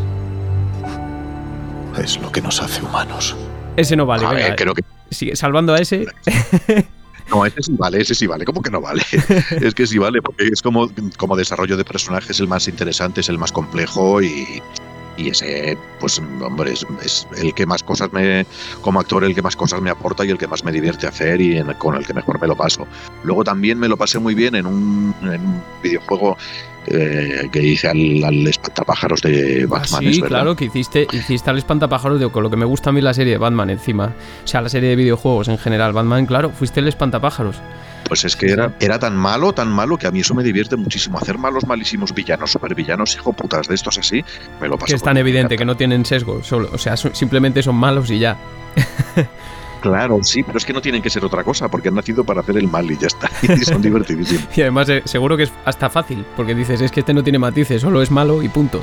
Es lo que nos hace humanos. Ese no vale, venga. creo que... Sigue salvando a ese. <laughs> No, ese sí vale, ese sí vale. ¿Cómo que no vale? es que sí vale, porque es como, como desarrollo de personajes el más interesante, es el más complejo y, y ese, pues, hombre, es, el que más cosas me, como actor, el que más cosas me aporta y el que más me divierte hacer y con el que mejor me lo paso. Luego también me lo pasé muy bien en un, videojuego eh, que hice al, espantapájaros de ah, Batman. sí, claro, que hiciste, hiciste al espantapájaros, de, con lo que me gusta a mí la serie de Batman encima. O sea, la serie de videojuegos en general. Batman, claro, fuiste el espantapájaros. Pues es que era, era tan malo, tan malo, que a mí eso me divierte muchísimo. Hacer malos, malísimos villanos, supervillanos, hijo putas de estos así, me lo paso. Que es tan evidente, que no tienen sesgo, solo, o sea, simplemente son malos y ya. <laughs> Claro, sí, pero es que no tienen que ser otra cosa, porque han nacido para hacer el mal y ya está. <laughs> Y son divertidísimos. y además, eh, seguro que es hasta fácil, porque dices, es que este no tiene matices, solo es malo y punto.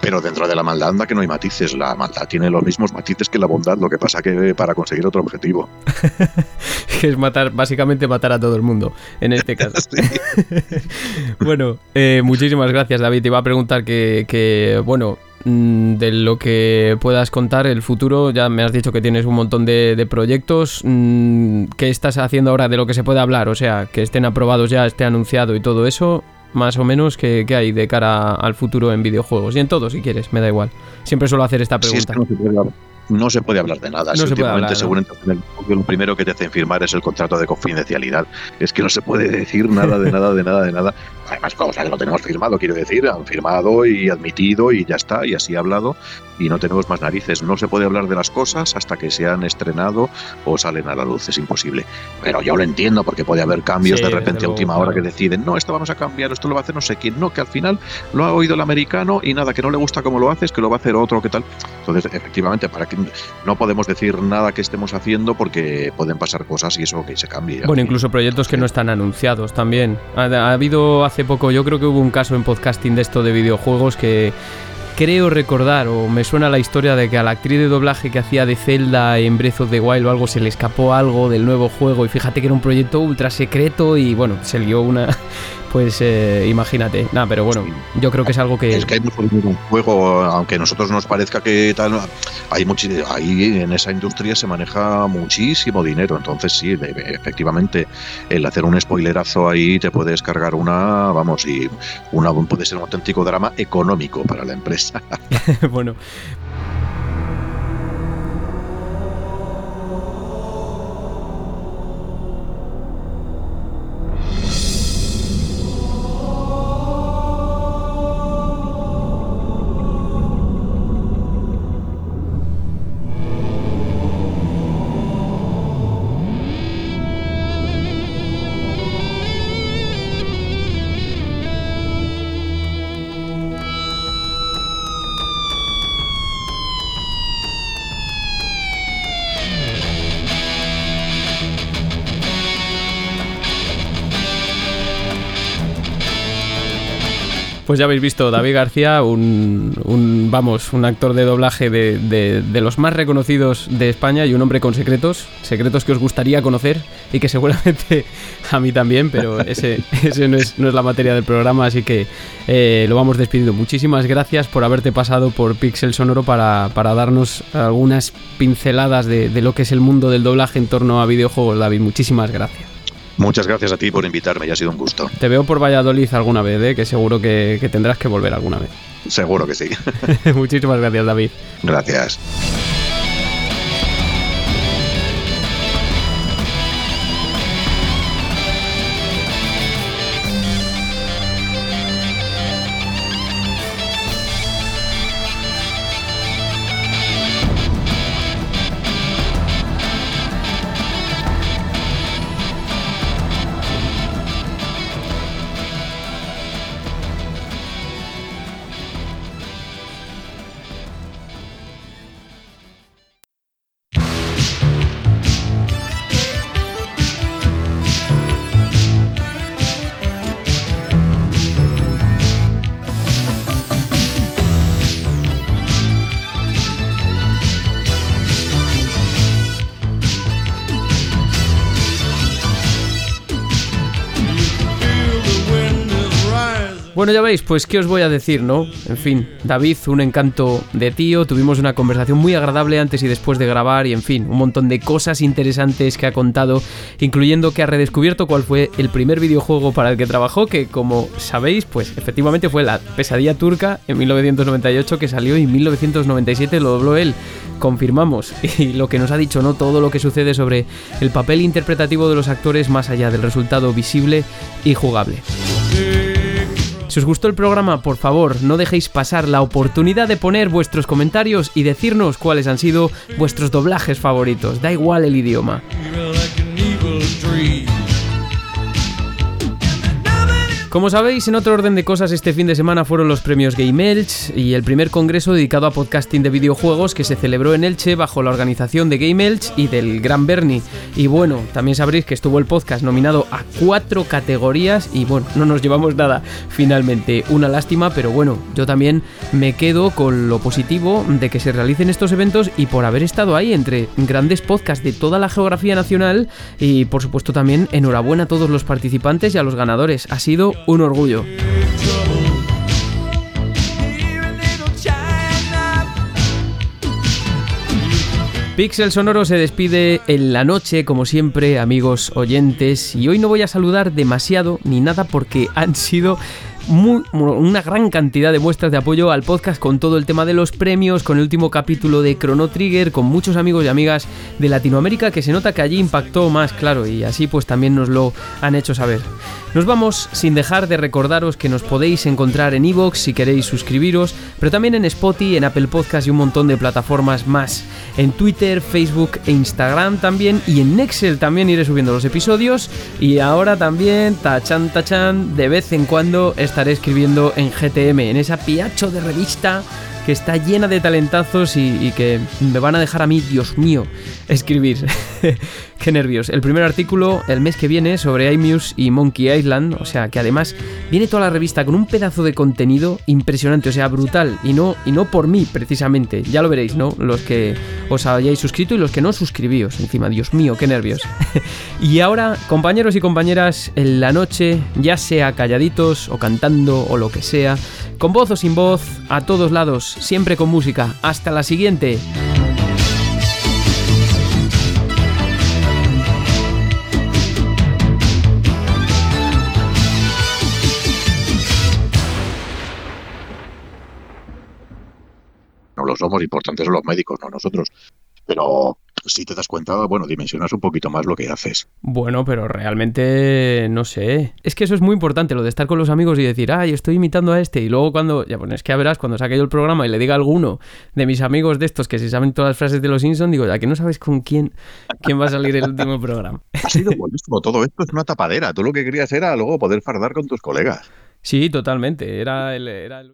Pero dentro de la maldad anda que no hay matices. La maldad tiene los mismos matices que la bondad, lo que pasa que para conseguir otro objetivo. que <laughs> es matar, básicamente matar a todo el mundo, en este caso. <laughs> bueno, eh, muchísimas gracias, David. Te iba a preguntar que, que bueno, de lo que puedas contar el futuro. Ya me has dicho que tienes un montón de, proyectos. Mm, ¿Qué estás haciendo ahora de lo que se puede hablar? O sea, que estén aprobados ya, esté anunciado y todo eso. Más o menos, ¿qué, hay de cara al futuro en videojuegos? Y en todo, si quieres, me da igual. Siempre suelo hacer esta pregunta no se puede hablar de nada. No últimamente, seguramente, lo primero que te hacen firmar es el contrato de confidencialidad. Es que no se puede decir nada de nada, de nada, de nada. Además, cosas que lo tenemos firmado, quiero decir, han firmado y admitido y ya está, y así ha hablado, y no tenemos más narices. No se puede hablar de las cosas hasta que se han estrenado o salen a la luz, es imposible. Pero yo lo entiendo, porque puede haber cambios de repente a última hora que deciden, no, esto vamos a cambiar, esto lo va a hacer no sé quién, no, que al final lo ha oído el americano y nada, que no le gusta cómo lo haces, que lo va a hacer otro, que tal. Entonces, efectivamente, para que no podemos decir nada que estemos haciendo porque pueden pasar cosas y eso que se cambie. Bueno, incluso proyectos que no están anunciados también. ha habido hace poco, yo creo que hubo un caso en podcasting de esto de videojuegos que creo recordar, o me suena la historia de que a la actriz de doblaje que hacía de Zelda en Breath of the Wild o algo se le escapó algo del nuevo juego y fíjate que era un proyecto ultra secreto y bueno, se lió una, pues eh, imagínate. Nada, pero bueno, yo creo que es algo que. Es que hay mucho dinero en juego, aunque a nosotros nos parezca que tal. Hay mucho, ahí en esa industria se maneja muchísimo dinero. Entonces, sí, efectivamente, el hacer un spoilerazo ahí te puede descargar una, vamos, y una puede ser un auténtico drama económico para la empresa. <laughs> bueno, Pues ya habéis visto, David García, un, vamos, un actor de doblaje de, los más reconocidos de España y un hombre con secretos, secretos que os gustaría conocer y que seguramente <laughs> a mí también, pero ese, <laughs> ese no, es, la materia del programa, así que eh, lo vamos despidiendo. Muchísimas gracias por haberte pasado por Pixel Sonoro para, darnos algunas pinceladas de, de lo que es el mundo del doblaje en torno a videojuegos, David. Muchísimas gracias. Muchas gracias a ti por invitarme, ya ha sido un gusto. Te veo por Valladolid alguna vez, ¿eh? que seguro que, que tendrás que volver alguna vez. Seguro que sí. <laughs> Muchísimas gracias, David. Gracias. Ya veis, pues qué os voy a decir, ¿no? En fin, David, un encanto de tío, tuvimos una conversación muy agradable antes y después de grabar y en fin, un montón de cosas interesantes que ha contado, incluyendo que ha redescubierto cuál fue el primer videojuego para el que trabajó, que como sabéis, pues efectivamente fue la pesadilla turca en 1998 que salió y en 1997 lo dobló él. Confirmamos <laughs> y lo que nos ha dicho, ¿no? Todo lo que sucede sobre el papel interpretativo de los actores más allá del resultado visible y jugable. Si os gustó el programa, por favor, no dejéis pasar la oportunidad de poner vuestros comentarios y decirnos cuáles han sido vuestros doblajes favoritos, da igual el idioma. Como sabéis, en otro orden de cosas, este fin de semana fueron los premios Game Elch y el primer congreso dedicado a podcasting de videojuegos que se celebró en Elche bajo la organización de Game Elch y del Gran Bernie. Y bueno, también sabréis que estuvo el podcast nominado a cuatro categorías y bueno, no nos llevamos nada finalmente. Una lástima, pero bueno, yo también me quedo con lo positivo de que se realicen estos eventos y por haber estado ahí entre grandes podcasts de toda la geografía nacional y por supuesto también enhorabuena a todos los participantes y a los ganadores. Ha sido un orgullo. Pixel Sonoro se despide en la noche, como siempre, amigos oyentes, y hoy no voy a saludar demasiado ni nada porque han sido una gran cantidad de muestras de apoyo al podcast con todo el tema de los premios, con el último capítulo de Chrono Trigger, con muchos amigos y amigas de Latinoamérica que se nota que allí impactó más, claro, y así pues también nos lo han hecho saber. Nos vamos sin dejar de recordaros que nos podéis encontrar en iVoox si queréis suscribiros, pero también en Spotify, en Apple Podcast y un montón de plataformas más. En Twitter, Facebook e Instagram también y en Excel también iré subiendo los episodios y ahora también, tachan tachan, de vez en cuando estaré escribiendo en GTM, en esa piacho de revista que está llena de talentazos y, que me van a dejar a mí, Dios mío, escribir. <laughs> Qué nervios. El primer artículo el mes que viene sobre iMuse y Monkey Island, o sea que además viene toda la revista con un pedazo de contenido impresionante, o sea, brutal, y no, y no por mí precisamente, ya lo veréis, ¿no? Los que os hayáis suscrito y los que no suscribíos, encima, Dios mío, qué nervios. <laughs> y ahora, compañeros y compañeras, en la noche, ya sea calladitos o cantando o lo que sea, con voz o sin voz, a todos lados, siempre con música. Hasta la siguiente. No lo somos, importantes son los médicos, no nosotros. Pero si te das cuenta, bueno, dimensionas un poquito más lo que haces. Bueno, pero realmente no sé. Es que eso es muy importante, lo de estar con los amigos y decir, ay, estoy imitando a este. Y luego cuando, ya bueno, es que ya verás, cuando saque yo el programa y le diga a alguno de mis amigos de estos que se saben todas las frases de los Simpsons, digo, ya que no sabes con quién, quién va a salir el último <laughs> programa. Ha sido buenísimo, todo esto es una tapadera. Tú lo que querías era luego poder fardar con tus colegas. Sí, totalmente. Era el, era el...